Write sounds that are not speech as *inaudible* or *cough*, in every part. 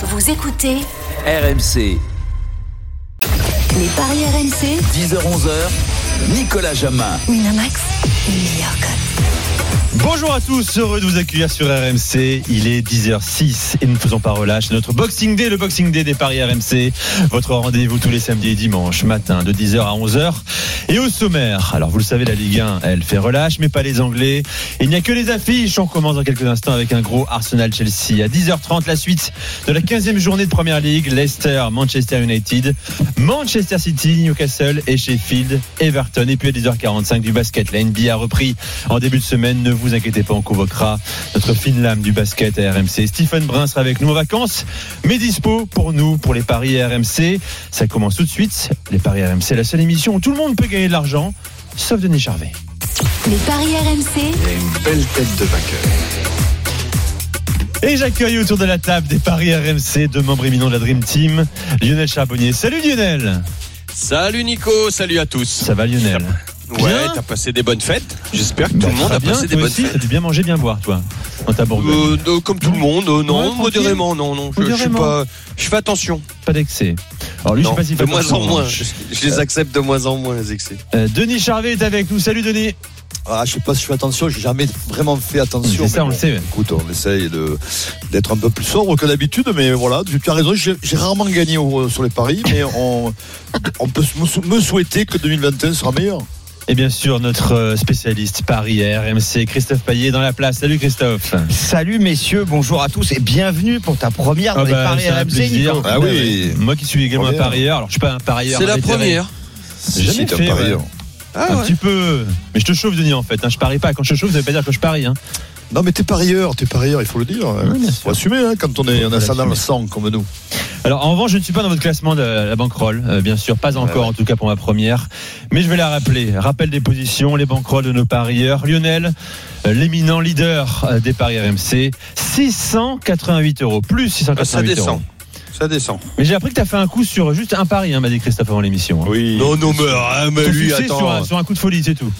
Vous écoutez RMC, les paris RMC. 10h-11h, Nicolas Jamin. Winamax, les meilleurs codes. Bonjour à tous, heureux de vous accueillir sur RMC. Il est 10h06 et nous ne faisons pas relâche. Notre Boxing Day, le Boxing Day des Paris RMC. Votre rendez-vous tous les samedis et dimanches matin de 10h à 11h. Et au sommaire, alors vous le savez, la Ligue 1, elle fait relâche, mais pas les Anglais. Il n'y a que les affiches. On commence dans quelques instants avec un gros Arsenal-Chelsea. À 10h30, la suite de la 15e journée de Première Ligue. Leicester, Manchester United, Manchester City, Newcastle et Sheffield, Everton. Et puis à 10h45 du basket. La NBA a repris en début de semaine. Ne vous inquiétez pas, on convoquera notre fine lame du basket à RMC. Stephen Brun sera avec nous en vacances, mais dispo pour nous, pour les paris RMC. Ça commence tout de suite. Les paris RMC, la seule émission où tout le monde peut gagner de l'argent, sauf Denis Charvet. Les paris RMC, une belle tête de vainqueur. Et j'accueille autour de la table des paris RMC deux membres éminents de la Dream Team, Lionel Charbonnier. Salut Lionel Salut Nico, salut à tous. Ça va Lionel? Ouais, t'as passé des bonnes fêtes. J'espère que tout Bah, le monde a bien, passé des bonnes aussi, fêtes. T'as dû bien manger, bien boire, toi, dans ta Bourgogne. Euh, comme tout le monde, euh, non, modérément, non, non. Je, je suis Modérément. pas, je fais attention. Pas d'excès. Alors lui, Non, je sais pas s'il de fait moins attention, en moins. revanche. Je, je les accepte de moins en moins les excès. Euh, Denis Charvet est avec nous. Salut Denis. Ah, je sais pas si je fais attention, j'ai jamais vraiment fait attention. C'est ça, on le sait. Écoute, on essaye de, d'être un peu plus sobre que d'habitude, mais voilà, tu as raison, j'ai, j'ai rarement gagné au- sur les paris, mais on, on peut me sou- me souhaiter que 2021 sera meilleur. Et bien sûr, notre euh, spécialiste Paris RMC, Christophe Payet dans la place. Salut Christophe. Salut messieurs, bonjour à tous et bienvenue pour ta première dans Ah les bah, paris RMC. Nico. Ah oui. Moi qui suis également un parieur. Alors je suis pas un parieur. C'est la première. J'ai jamais fait, parieur. ouais. Ah un ouais. petit peu. Mais je te chauffe Denis en fait. hein. Je parie pas. Quand je te chauffe, ça veut pas dire que je parie. Hein. Non, mais t'es parieur, t'es parieur, il faut le dire. Oui, bien sûr. faut assumer, hein, quand on, est, on a ça dans le sang, comme nous. Alors en revanche, je ne suis pas dans votre classement de la bankroll, euh, bien sûr, pas encore en tout cas pour ma première, mais je vais la rappeler. Rappel des positions, les bankrolls de nos parieurs. Lionel, euh, l'éminent leader euh, des paris RMC, 688 euros, plus Ah, ça 688 euros. descend. Ça descend. Mais j'ai appris que tu as fait un coup sur juste un pari, hein, m'a dit Christophe avant l'émission. hein. Oui. Non, non, mais, mais lui, attends. sur un, sur un coup de folie, c'est tout.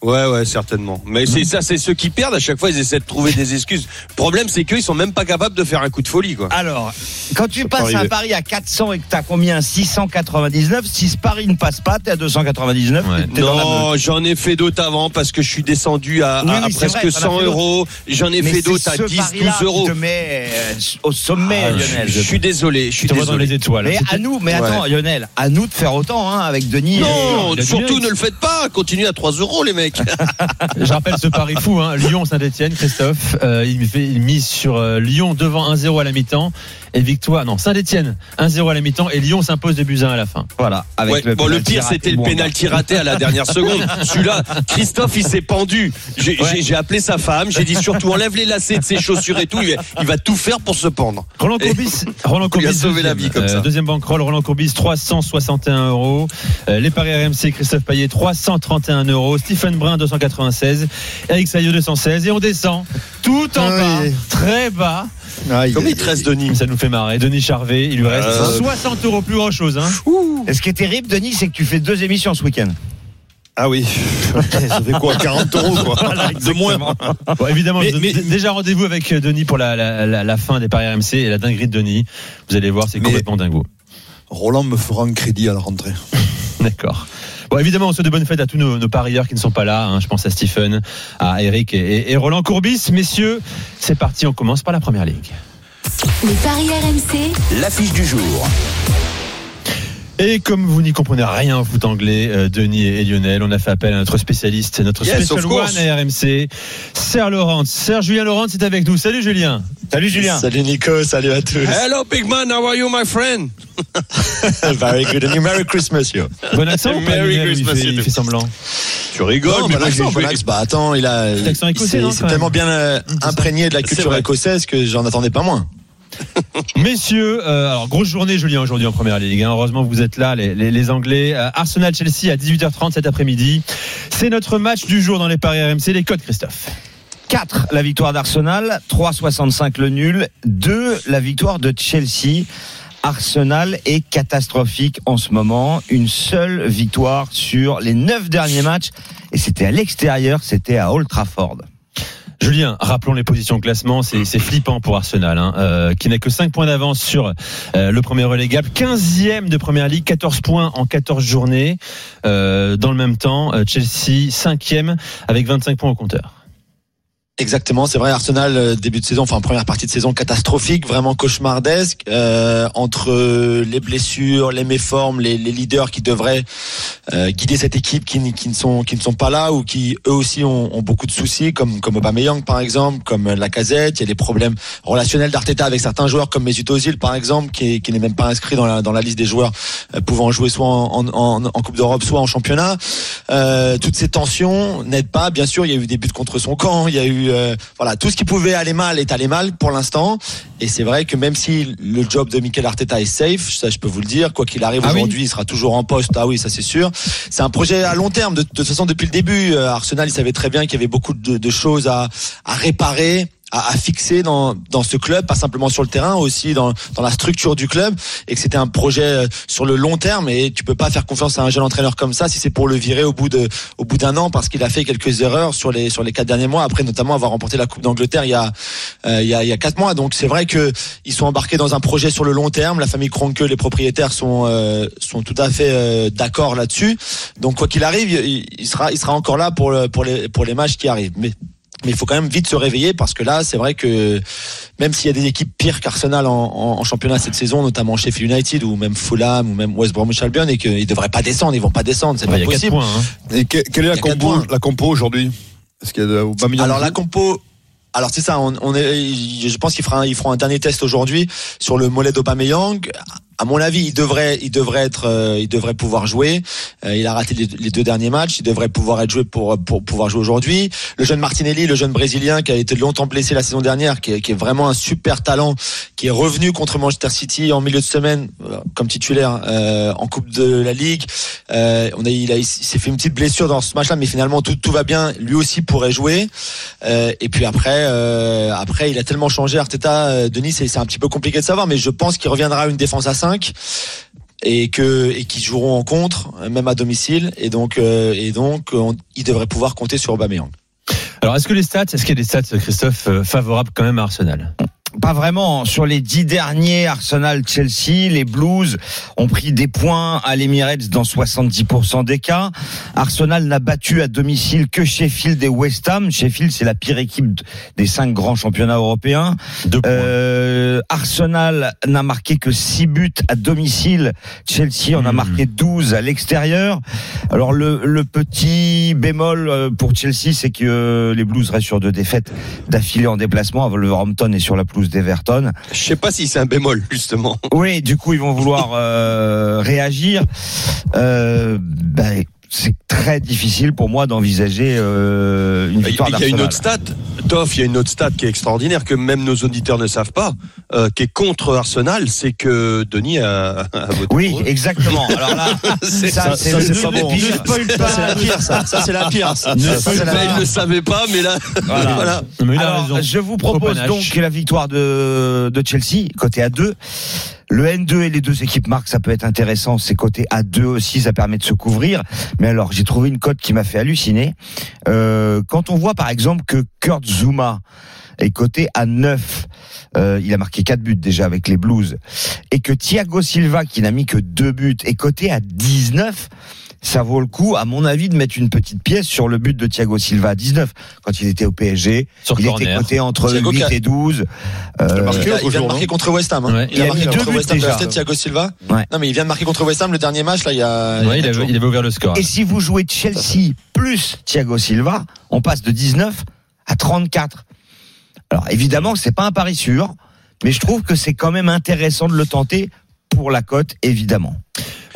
Ouais, ouais, certainement. Mais c'est ça, c'est ceux qui perdent. À chaque fois, ils essaient de trouver des excuses. Le problème, c'est qu'ils sont même pas capables de faire un coup de folie, quoi. Alors, quand tu passes un pari à 400 et que t'as combien? 699, si ce pari ne passe pas, t'es à 299, Ouais. t'es- t'es dans la meute. Non, j'en ai fait d'autres avant parce que je suis descendu à, Oui, à- à oui, c'est presque vrai, t'en as 100 fait euros. J'en ai Mais fait d'autres à ce 10, pari-là 12 euros. qui te met euh, au sommet, Ah, Lionel. Je suis désolé, je Je suis vois dans désolé. les étoiles. Mais C'était- à nous, mais attends, Lionel, à nous de faire autant hein, avec Denis. Non, surtout ne le faites pas. Continuez à 3 euros, les mecs. *laughs* Je rappelle ce pari fou, hein. Lyon-Saint-Etienne, Christophe. Euh, il, fait, il mise sur euh, Lyon devant 1-0 à la mi-temps. Et victoire, non, Saint-Etienne 1-0 à la mi-temps. Et Lyon s'impose de buts 1 à la fin. Voilà, avec Ouais, le bon, le pire, c'était de le pénalty raté à la dernière seconde. *laughs* Celui-là, Christophe, il s'est pendu. J'ai Ouais. appelé sa femme. J'ai dit surtout enlève les lacets de ses chaussures et tout. Il va, il va tout faire pour se pendre. Roland Courbis, Roland *laughs* Courbis sauvé la deuxième, vie comme Euh, ça. deuxième bankroll, Roland Courbis 361 euros. Euh, les paris RMC, Christophe Payet 331 euros. Stephen Brun 296. Eric Saillot 216. Et on descend tout en bas, Oui. très bas. Aïe, Combien il aïe, te reste, Denis Ça nous fait marrer. Denis Charvet, il lui reste Euh, 60 euros plus grand chose. Hein. Et ce qui est terrible, Denis, c'est que tu fais deux émissions ce week-end? Ah oui. ça fait quoi 40 euros, quoi? de moins. Bon, évidemment, Mais- je donne mais- déjà rendez-vous avec euh, Denis pour la, la, la, la fin des paris RMC et la dinguerie de Denis. Vous allez voir, c'est Mais- complètement dingo. Roland me fera un crédit à la rentrée. *laughs* D'accord. Bon, évidemment, on souhaite de bonnes fêtes à tous nos, nos parieurs qui ne sont pas là. hein. Je pense à Stephen, à Eric et, et- et Roland Courbis. Messieurs, c'est parti. On commence par la première ligue. Les paris RMC, L'affiche du jour. Et comme vous n'y comprenez rien au foot anglais, euh, Denis et Lionel, on a fait appel à notre spécialiste, notre Yes, special one à RMC, Serge Laurent. Serge Julien Laurent est avec nous. Salut Julien. Salut Julien. Salut Nico, salut à tous. Hello, big man. How are you, my friend? *laughs* Very good. And you Merry Christmas, yo. Bon accent ou pas, Merry Lionel, ou il Christmas, fait, you il fait semblant. Tu rigoles, Non, mais bon accent, bon accent. Bah attends, il a. Il écossais, non, tellement bien euh, imprégné de la culture vrai. écossaise que j'en attendais pas moins. *laughs* Messieurs, euh, alors grosse journée Julien aujourd'hui en première ligue. hein. Heureusement vous êtes là, les Anglais. Euh, Arsenal Chelsea à 18h30 cet après-midi. C'est notre match du jour dans les paris RMC. Les codes Christophe. 4 la victoire d'Arsenal, 3,65 le nul, 2 la victoire de Chelsea. Arsenal est catastrophique en ce moment. Une seule victoire sur les 9 derniers matchs. Et c'était à l'extérieur, c'était à Old Trafford. Julien, rappelons les positions de classement, c'est flippant pour Arsenal, hein, euh, qui n'a que 5 points d'avance sur euh, le premier relégable, 15e de première ligue, 14 points en 14 journées. Euh, dans le même temps, Chelsea 5e avec 25 points au compteur. Exactement, c'est vrai. Arsenal euh, début de saison, enfin première partie de saison catastrophique, vraiment cauchemardesque. euh, entre les blessures, les méformes, les, les leaders qui devraient euh, guider cette équipe, qui, qui ne sont qui ne sont pas là ou qui eux aussi ont, ont beaucoup de soucis, comme comme Aubameyang par exemple, comme Lacazette. Il y a des problèmes relationnels d'Arteta avec certains joueurs, comme Mesut Ozil par exemple, qui, qui n'est même pas inscrit dans la dans la liste des joueurs euh, pouvant jouer soit en, en, en Coupe d'Europe, soit en championnat. Euh, toutes ces tensions n'aident pas. Bien sûr, il y a eu des buts contre son camp. Il y a eu euh, voilà tout ce qui pouvait aller mal est allé mal pour l'instant. Et c'est vrai que même si le job de Mikel Arteta est safe, ça je peux vous le dire, quoi qu'il arrive Ah oui aujourd'hui, il sera toujours en poste. Ah oui, ça c'est sûr. C'est un projet à long terme. De, de toute façon, depuis le début, euh, Arsenal, il savait très bien qu'il y avait beaucoup de, de choses à, à réparer. À, à fixer dans, dans ce club, pas simplement sur le terrain, aussi dans, dans la structure du club, et que c'était un projet euh, sur le long terme. Et tu peux pas faire confiance à un jeune entraîneur comme ça si c'est pour le virer au bout de au bout d'un an parce qu'il a fait quelques erreurs sur les sur les quatre derniers mois. Après, notamment avoir remporté la Coupe d'Angleterre il y a euh, il y a il y a quatre mois. Donc c'est vrai que ils sont embarqués dans un projet sur le long terme. La famille Kroenke, les propriétaires sont euh, sont tout à fait euh, d'accord là-dessus. Donc quoi qu'il arrive, il, il sera il sera encore là pour le, pour les pour les matchs qui arrivent. Mais mais il faut quand même vite se réveiller parce que là, c'est vrai que même s'il y a des équipes pires qu'Arsenal en, en, en championnat cette saison, notamment Sheffield United ou même Fulham ou même West Bromwich Albion, et qu'ils devraient pas descendre, ils vont pas descendre, c'est Il pas y a 4 possible. points. hein. Et que- quelle est la compo, la compo aujourd'hui? Est-ce qu'il y a de Aubameyang Alors la compo. Alors c'est ça, on, on est, je pense qu'ils feront, ils feront un dernier test aujourd'hui sur le mollet d'Aubameyang. À mon avis, il devrait, il devrait être, euh, il devrait pouvoir jouer. Euh, il a raté les, deux derniers matchs. Il devrait pouvoir être joué pour pour pouvoir jouer aujourd'hui. Le jeune Martinelli, le jeune brésilien qui a été longtemps blessé la saison dernière, qui est, qui est vraiment un super talent, qui est revenu contre Manchester City en milieu de semaine euh, comme titulaire euh, en Coupe de la Ligue. Euh, on a, il, a, il s'est fait une petite blessure dans ce match-là, mais finalement tout tout va bien. Lui aussi pourrait jouer. Euh, et puis après, après, il a tellement changé Arteta, Denis, c'est un petit peu compliqué de savoir, mais je pense qu'il reviendra à une défense à 5 et que et qu'ils joueront en contre, même à domicile, et donc euh, et donc on- il devrait pouvoir compter sur Aubameyang. Alors, est-ce que les stats, est-ce qu'il y a des stats, Christophe, euh, favorables quand même à Arsenal? Pas vraiment. Sur les dix derniers, Arsenal-Chelsea, les Blues ont pris des points à l'Emirates dans 70% des cas. Arsenal n'a battu à domicile que Sheffield et West Ham. Sheffield, c'est la pire équipe des cinq grands championnats européens. Euh, Arsenal n'a marqué que 6 buts à domicile. Chelsea en a Hmm. marqué 12 à l'extérieur. Alors le, le petit bémol euh, pour Chelsea, c'est que euh, les Blues restent sur deux défaites d'affilée en déplacement. Wolverhampton est sur la pelouse d'Everton. Je sais pas si c'est un bémol justement. Oui, du coup, ils vont vouloir euh, réagir. Euh, ben, c'est très difficile pour moi d'envisager euh, une Il victoire y a une d'Arsenal. autre stat, Toff, il y a une autre stat qui est extraordinaire que même nos auditeurs ne savent pas, euh, qui est contre Arsenal, c'est que Denis a, a voté Oui, pour eux. exactement. Alors là, *laughs* C'est- ça, ça, c'est ça, le c'est pas bon. Ne spoil pas. Ça c'est la pire, ça. Ça c'est la pire. Ça, Ne Ça, spoil c'est la pas. Il ne le savait pas, mais là, *laughs* Voilà. voilà. Mais il a Alors, raison. je vous propose donc la victoire de, de Chelsea, côté A2. Le N2 et les deux équipes marquent, ça peut être intéressant. C'est côté A2 aussi, ça permet de se couvrir. Mais alors, j'ai trouvé une cote qui m'a fait halluciner. Euh, quand on voit par exemple que Kurt Zuma est coté à 9, euh, il a marqué 4 buts déjà avec les Blues, et que Thiago Silva, qui n'a mis que 2 buts, est coté à 19, ça vaut le coup, à mon avis, de mettre une petite pièce sur le but de Thiago Silva à 19, quand il était au PSG. Sur Il était corner. coté entre Thiago 8 qui a- et 12. Il a Euh, marqué Il, a- il vient de marquer contre West Ham. hein. Ouais. Il a Il a marqué mis deux contre West Ham. déjà. Thiago Silva. Ouais. Non, mais il vient de marquer contre West Ham le dernier match là. Il y a. Ouais, il a avait, il avait ouvert le score. Et si vous jouez Chelsea plus Thiago Silva, on passe de 19 à 34. Alors évidemment, c'est pas un pari sûr, mais je trouve que c'est quand même intéressant de le tenter pour la cote, évidemment.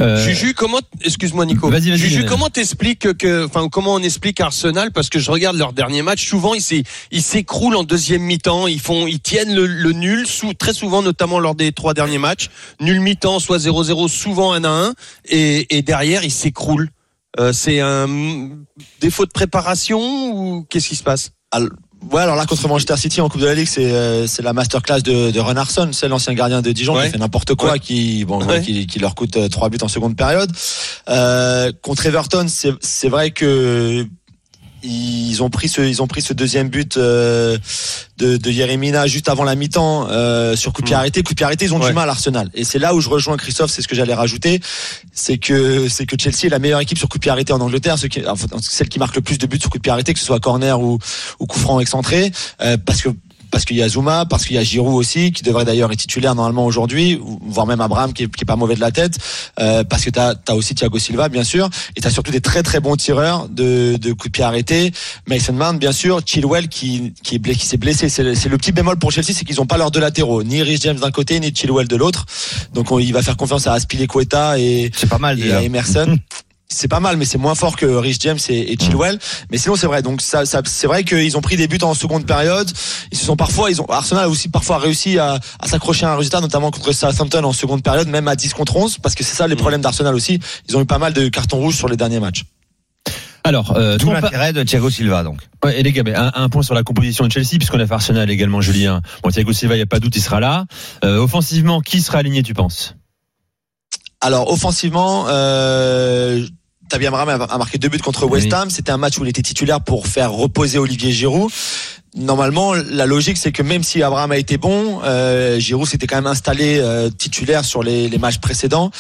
Euh, Juju, comment, excuse-moi Nico. Vas-y, vas-y, Juju, Lionel. comment t'expliques que, enfin, comment on explique Arsenal? Parce que je regarde leur dernier match. Souvent, ils s'é- ils s'écroulent en deuxième mi-temps. Ils font, ils tiennent le, le nul, sous, très souvent, notamment lors des trois derniers matchs. Nul mi-temps, soit 0-0, souvent 1 à 1. Et, et derrière, ils s'écroulent. Euh, c'est un défaut de préparation ou qu'est-ce qui se passe? Ouais, alors là contre Manchester City en Coupe de la Ligue, c'est euh, c'est la masterclass de, de Renarson, c'est l'ancien gardien de Dijon Ouais. qui fait n'importe quoi, Ouais. qui bon, Ouais. qui, qui leur coûte euh, trois buts en seconde période. Euh, contre Everton, c'est c'est vrai que ils ont pris ce, ils ont pris ce deuxième but euh, de, de Yeremina juste avant la mi-temps euh, sur coup de pied Mm. arrêté. Coup de pied arrêté, ils ont Ouais. du mal Arsenal. Et c'est là où je rejoins Christophe, c'est ce que j'allais rajouter, c'est que c'est que Chelsea est la meilleure équipe sur coup de pied arrêté en Angleterre, ce qui, enfin, celle qui marque le plus de buts sur coup de pied arrêté, que ce soit corner ou, ou coup franc excentré, euh, parce que parce qu'il y a Zuma, parce qu'il y a Giroud aussi, qui devrait d'ailleurs être titulaire normalement aujourd'hui, ou- voire même Abraham qui est, qui est pas mauvais de la tête, euh, parce que tu as, aussi Thiago Silva bien sûr, et tu as surtout des très très bons tireurs de, de coups de pied arrêtés, Mason Mount bien sûr, Chilwell qui, qui, est blessé, qui s'est blessé, c'est le, le petit bémol pour Chelsea, c'est qu'ils n'ont pas leurs deux latéraux, ni Rhys James d'un côté, ni Chilwell de l'autre, donc on- il va faire confiance à Aspilicueta et, C'est pas mal et à Emerson. *laughs* C'est pas mal, mais c'est moins fort que Rich James et, et Chilwell. Mais sinon, c'est vrai. Donc, ça, ça c'est vrai qu'ils ont pris des buts en seconde période. Ils se sont parfois, ils ont Arsenal a aussi parfois réussi à, à s'accrocher à un résultat, notamment contre Southampton en seconde période, même à 10 contre 11, parce que c'est ça les problèmes d'Arsenal aussi. Ils ont eu pas mal de cartons rouges sur les derniers matchs. Alors, euh, pa- l'intérêt de Thiago Silva, donc. Ouais, et les gars, mais un, un point sur la composition de Chelsea, puisqu'on a fait Arsenal également, Julien. Bon, Thiago Silva, il n'y a pas de doute, il sera là. Euh, offensivement, qui sera aligné, tu penses? Alors, offensivement, euh, Tabi Amram a marqué deux buts contre West Oui. Ham. C'était un match où il était titulaire pour faire reposer Olivier Giroud. Normalement, la logique, c'est que même si Abraham a été bon, euh, Giroud s'était quand même installé euh, titulaire sur les, les matchs précédents.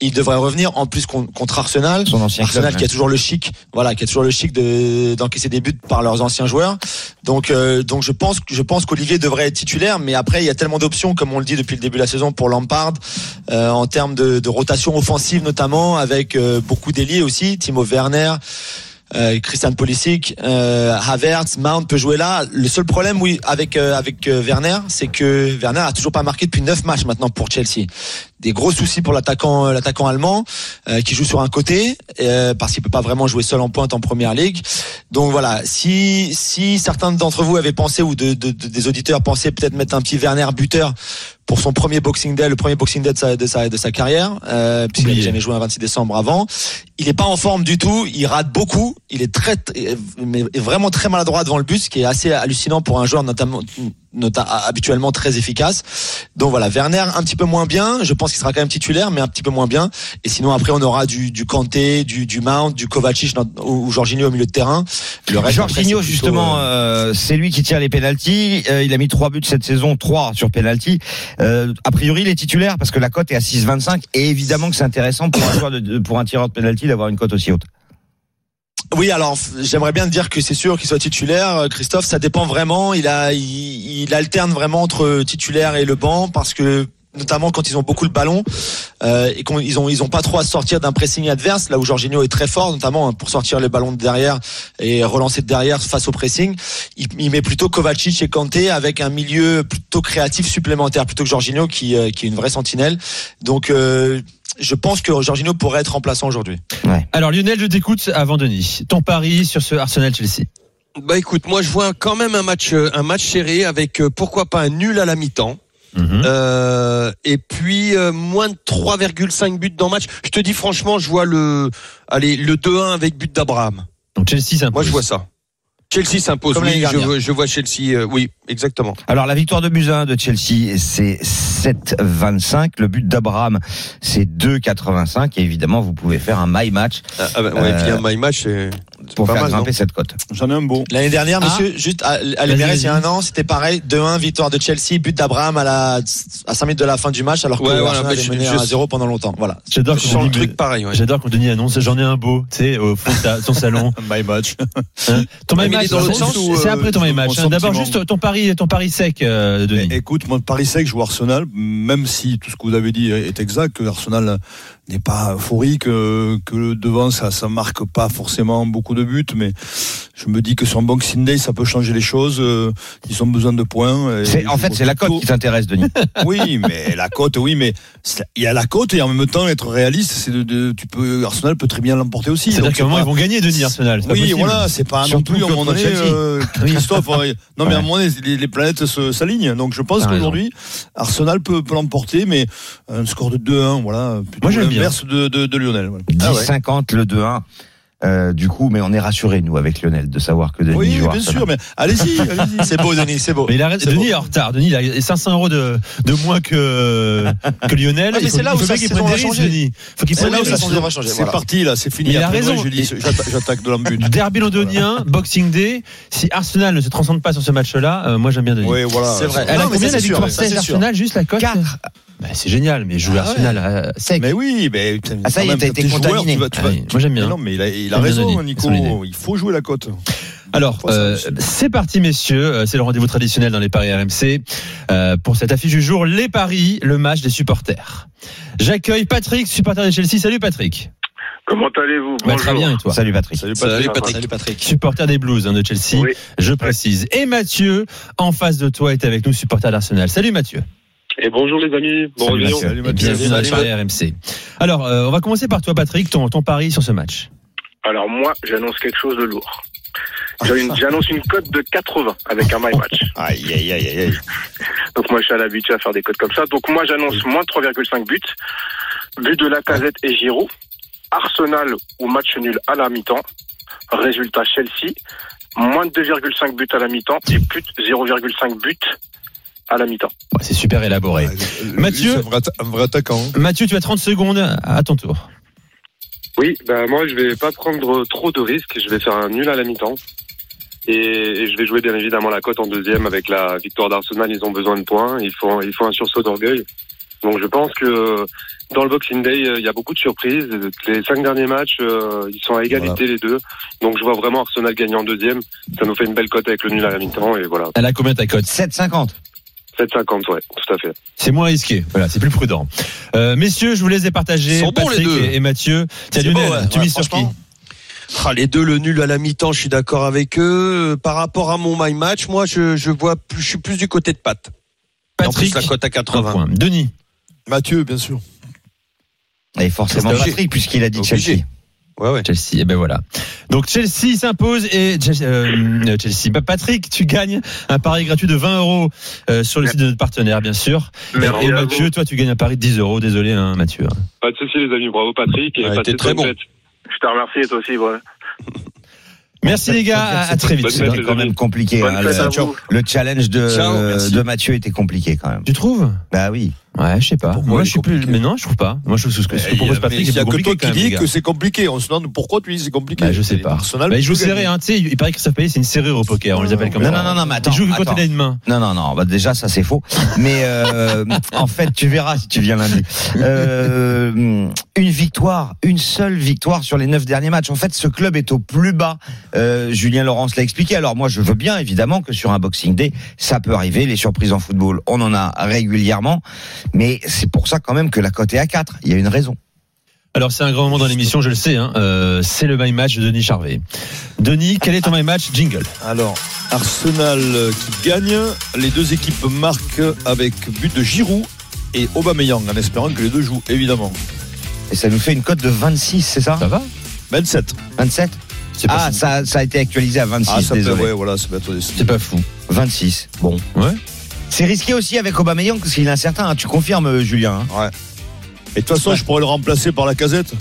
Il devrait revenir en plus con- contre Arsenal. Son ancien Arsenal club. qui a toujours le chic, voilà, qui a toujours le chic de d'encaisser des buts par leurs anciens joueurs. Donc, euh, donc je pense, je pense qu'Olivier devrait être titulaire, mais après il y a tellement d'options, comme on le dit depuis le début de la saison pour Lampard, euh, en termes de, de rotation offensive notamment, avec euh, beaucoup d'ailiers aussi, Timo Werner. Euh, Christian Pulisic, euh, Havertz, Mount peut jouer là. Le seul problème, oui, avec euh, avec euh, Werner, c'est que Werner a toujours pas marqué depuis neuf matchs maintenant pour Chelsea. Des gros soucis pour l'attaquant euh, l'attaquant allemand euh, qui joue sur un côté euh, parce qu'il peut pas vraiment jouer seul en pointe en première ligue. Donc voilà, si si certains d'entre vous avaient pensé ou de, de- de- des auditeurs pensaient peut-être mettre un petit Werner buteur pour son premier Boxing Day, le premier Boxing Day de sa de sa, de sa carrière, euh, puisqu'il n'avait jamais joué un 26 décembre avant. Il est pas en forme du tout, il rate beaucoup, il est très mais vraiment très maladroit devant le but, ce qui est assez hallucinant pour un joueur notamment nota- habituellement très efficace. Donc voilà, Werner un petit peu moins bien, je pense qu'il sera quand même titulaire mais un petit peu moins bien et sinon après on aura du du Kanté, du du Mount, du Kovacic ou, ou Jorginho au milieu de terrain. Le reste, Jorginho, justement, euh, euh, c'est lui qui tire les pénalties. Euh, il a mis trois buts cette saison, trois sur pénalty. Euh, a priori, il est titulaire parce que la cote est à 6,25 et évidemment que c'est intéressant pour un, de- pour un tireur de pénalty d'avoir une cote aussi haute. Oui, alors j'aimerais bien dire que c'est sûr qu'il soit titulaire. Euh, Christophe, ça dépend vraiment. Il a, il, il alterne vraiment entre titulaire et le banc parce que notamment quand ils ont beaucoup le ballon euh, et qu'ils ont ils ont pas trop à sortir d'un pressing adverse là où Jorginho est très fort notamment hein, pour sortir les ballons de derrière et relancer de derrière face au pressing. Il, il met plutôt Kovacic et Kanté avec un milieu plutôt créatif supplémentaire plutôt que Jorginho qui euh, qui est une vraie sentinelle. Donc euh, je pense que Jorginho pourrait être remplaçant aujourd'hui. Alors, Lionel, je t'écoute avant Denis. Ton pari sur ce Arsenal-Chelsea Bah écoute, moi je vois quand même un match, euh, un match serré avec euh, pourquoi pas un nul à la mi-temps. Mhm. Euh, et puis euh, moins de 3,5 buts dans le match. Je te dis franchement, je vois le, allez, le 2-1 avec but d'Abraham. Donc, Chelsea s'impose. Moi je vois ça. Chelsea s'impose. Oui, je, vois- je vois Chelsea. euh, oui, exactement. Alors la victoire de Buzyn de Chelsea, c'est 7,25. Le but d'Abraham, c'est 2,85. Et évidemment, vous pouvez faire un my match Ah, ah bah, ouais, Euh, et puis un my match, pour faire mal, non grimper cette cote. J'en ai un beau. L'année dernière, Ah. monsieur, juste à, à il y a un an, c'était pareil. 2-1, victoire de Chelsea, but d'Abraham à la, à 5 minutes de la fin du match, alors que Ouais, voilà, je- mené je- à 0 pendant longtemps. Voilà. J'adore quand, Denis- truc pareil. Ouais. j'adore quand Denis annonce j'en ai un beau, tu sais, au fond de ta- son salon. *laughs* My match. Hein ton my match, c'est- après ton my mon match. hein. D'abord, juste ton pari, ton pari sec, euh, Denis. Écoute, moi, Paris sec, je joue Arsenal, même si tout ce que vous avez dit est exact, que Arsenal n'est pas euphorique, euh, que devant ça, ça marque pas forcément beaucoup de buts, mais je me dis que sur Boxing Day, ça peut changer les choses. euh, Ils ont besoin de points. et En fait, c'est la cote qui t'intéresse, Denis. *laughs* Oui, mais la cote, oui, mais il y a la cote et en même temps être réaliste, c'est de, de- tu peux Arsenal peut très bien l'emporter aussi. C'est-à-dire qu'à un moment, ils vont gagner, Denis, Arsenal. Oui, possible. voilà, c'est pas non plus à un moment donné, euh, Christophe. non, mais à un moment donné, les, les planètes se- s'alignent. Donc, je pense qu'aujourd'hui, Arsenal peut, peut l'emporter, mais un score de 2-1, voilà, plutôt Moi, j'aime bien. l'inverse de, de, de Lionel. voilà. 10,50 le 2-1. Euh, du coup, mais on est rassurés nous avec Lionel de savoir que Denis Oui, bien sûr, mais allez-y, *laughs* allez-y. C'est beau, Denis, c'est beau. Mais il a raison. C'est Denis beau. est en retard. Denis, il a 500 euros de, de moins que, que Lionel. Ouais, mais c'est là où prenne va changer. Denis. Faut qu'il C'est prenne là où va changer. C'est parti là, c'est fini. Il a raison. J'attaque de l'embut. *laughs* Derby londonien, Boxing Day. Si Arsenal ne se transcende pas sur ce match-là, euh, moi j'aime bien Denis. Oui, voilà. C'est vrai. Elle a combien ça, la victoire ça, c'est 16 sûr. Arsenal juste la cote. Bah, C'est génial, mais jouer Ah ouais. Arsenal sec. Mais oui, mais Ah, ça y est, t'as été contaminé. tu vas- tu Ah vas- oui, moi j'aime Mais bien. non, mais il a, il raison, Denis, Nico. Il faut jouer la cote. Alors, euh, c'est parti, messieurs. Euh, C'est le rendez-vous traditionnel dans les paris RMC. Euh, pour cette affiche du jour, les paris, le match des supporters. J'accueille Patrick, supporter de Chelsea. Salut Patrick. Comment allez-vous? Bah, très bien, et toi? Salut Patrick. Salut Salut Patrick. Patrick. Salut Patrick. Supporter des Blues hein, de Chelsea, Oui. je précise. Et Mathieu, en face de toi, est avec nous, supporter d'Arsenal. Salut Mathieu. Et bonjour les amis. Bon Salut réveillon. Mathieu. Salut, Et Mathieu. bienvenue Salut. paris RMC. Alors, euh, on va commencer par toi Patrick, ton, ton pari sur ce match. Alors moi, j'annonce quelque chose de lourd. J'annonce une cote de 80 avec un my match. *laughs* Aïe, aïe, aïe, aïe, aïe. Donc moi, je suis à l'habitude à faire des cotes comme ça. Donc moi, j'annonce moins de 3,5 buts. But de Lacazette et Giroud. Arsenal ou match nul à la mi-temps. Résultat Chelsea. Moins de 2,5 buts à la mi-temps et plus de 0,5 buts à la mi-temps. Ouais, c'est super élaboré. Lui, Mathieu. c'est un vrai atta- un vrai attaquant. Mathieu, tu as 30 secondes à ton tour. Oui, bah moi je vais pas prendre trop de risques, je vais faire un nul à la mi-temps. Et, et je vais jouer bien évidemment la cote en deuxième avec la victoire d'Arsenal, ils ont besoin de points, il faut, il faut un sursaut d'orgueil. Donc je pense que dans le Boxing Day, euh, il y a beaucoup de surprises. Les cinq derniers matchs, euh, ils sont à égalité les deux. Donc je vois vraiment Arsenal gagner en deuxième. Ça nous fait une belle cote avec le nul à la mi-temps et voilà. Elle a combien ta cote? 7,50. 7,50, ouais, tout à fait. C'est moins risqué. Voilà, c'est plus prudent. Euh, messieurs, je vous laisse départager. Ils sont bons, les Patrick deux. et, Mathieu. Tiens, C'est Lionel, beau, ouais. tu Ouais, mises sur qui. Ah, les deux, le nul à la mi-temps, je suis d'accord avec eux. Euh, Par rapport à mon my match, moi, je, je vois plus, je suis plus du côté de Pat. En Patrick, plus, la cote à un 80. point. Denis, Mathieu, bien sûr. Et forcément. Patrick, puisqu'il a dit Obligé. Chelsea. Ouais, ouais. Chelsea. Et ben voilà. Donc Chelsea s'impose et Chelsea. euh, Chelsea. Bah, Patrick, tu gagnes un pari gratuit de 20 euros euh, sur le site de notre partenaire, bien sûr. Et, Merci et à Mathieu, toi, tu gagnes un pari de 10 euros. Désolé, hein, Mathieu. Pas de soucis les amis, bravo Patrick et Ouais, de très bon. Je te remercie et toi aussi. Voilà. Merci les gars. À, à très vite. C'est quand même compliqué. Hein, le, challenge de, Ciao, merci. de Mathieu était compliqué quand même. Tu trouves? Bah oui. Ouais, je sais pas. Pourquoi Moi, il je suis plus. compliqué Mais non, je trouve pas. Moi, je trouve ce que, ce que Mais propose il Patrick y est a que compliqué toi qui dis que c'est compliqué. On se demande pourquoi tu dis que c'est compliqué. Bah, je sais pas. Bah, il joue peut serré, hein. Tu sais, il paraît que ça s'appelle, c'est une serrure au poker. On les appelle comme Non, ça. non, non, non, mais attends. Il joue que quand il a une main. Non, non, non. Bah déjà, ça c'est faux. Mais euh, *laughs* en fait, tu verras si tu viens lundi. Euh, une victoire, une seule victoire sur les neuf derniers matchs. En fait, ce club est au plus bas. Euh, Julien Laurence l'a expliqué. Alors moi, je veux bien évidemment que sur un Boxing Day, ça peut arriver. Les surprises en football, on en a régulièrement. Mais c'est pour ça quand même que la cote est à 4 Il y a une raison. Alors, c'est un grand moment dans l'émission, je le sais. Hein. Euh, c'est le my match de Denis Charvet. Denis, quel est ton my match Jingle. Alors, Arsenal euh, qui gagne. Les deux équipes marquent avec but de Giroud et Aubameyang, en espérant que les deux jouent, évidemment. Et ça nous fait une cote de 26, c'est ça? Ça va? 27. 27 C'est pas Ah, ça, ça a été actualisé à 26, Ah, ça peut, désolé. ouais, voilà, ça peut être des- C'est pas fou. 26, bon. Ouais. C'est risqué aussi avec Aubameyang parce qu'il est incertain. hein. Tu confirmes, euh, Julien hein Et de toute façon, je pourrais le remplacer par la casette.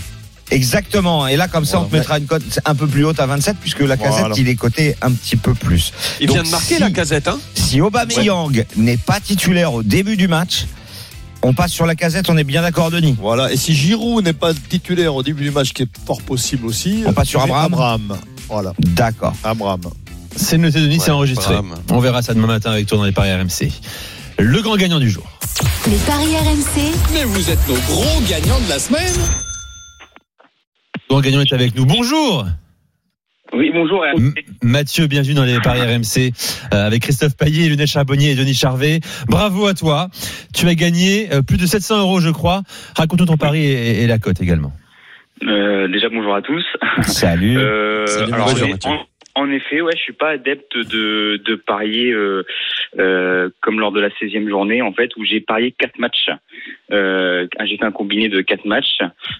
Exactement. Et là, comme ça, on te mettra une cote un peu plus haute à 27 puisque la casette, Voilà. il est coté un petit peu plus. Il Donc, vient de marquer si- la casette, hein Si Aubameyang n'est pas titulaire au début du match, on passe sur la casette. On est bien d'accord, Denis Voilà. Et si Giroud n'est pas titulaire au début du match, qui est fort possible aussi, On passe sur Abraham Abraham. Voilà. D'accord. Abraham. C'est noté, Denis, c'est Ouais, enregistré. Abraham. On verra ça demain matin avec toi dans les paris RMC. Le grand gagnant du jour. Les paris RMC, Mais vous êtes nos gros gagnants de la semaine. Le grand gagnant est avec nous. Bonjour Oui, bonjour. M- Mathieu, bienvenue dans les paris RMC euh, avec Christophe Payet, Lionel Charbonnier et Denis Charvet. Bravo à toi. Tu as gagné euh, plus de 700 euros, je crois. Raconte-nous ton pari et, et la cote également. Euh, déjà bonjour à tous. Salut. Euh, Salut, alors, bonjour, en- Mathieu. En, effet, ouais, je suis pas adepte de, de parier euh, euh, comme lors de la 16e journée en fait où j'ai parié quatre matchs. Euh, j'ai fait un combiné de quatre matchs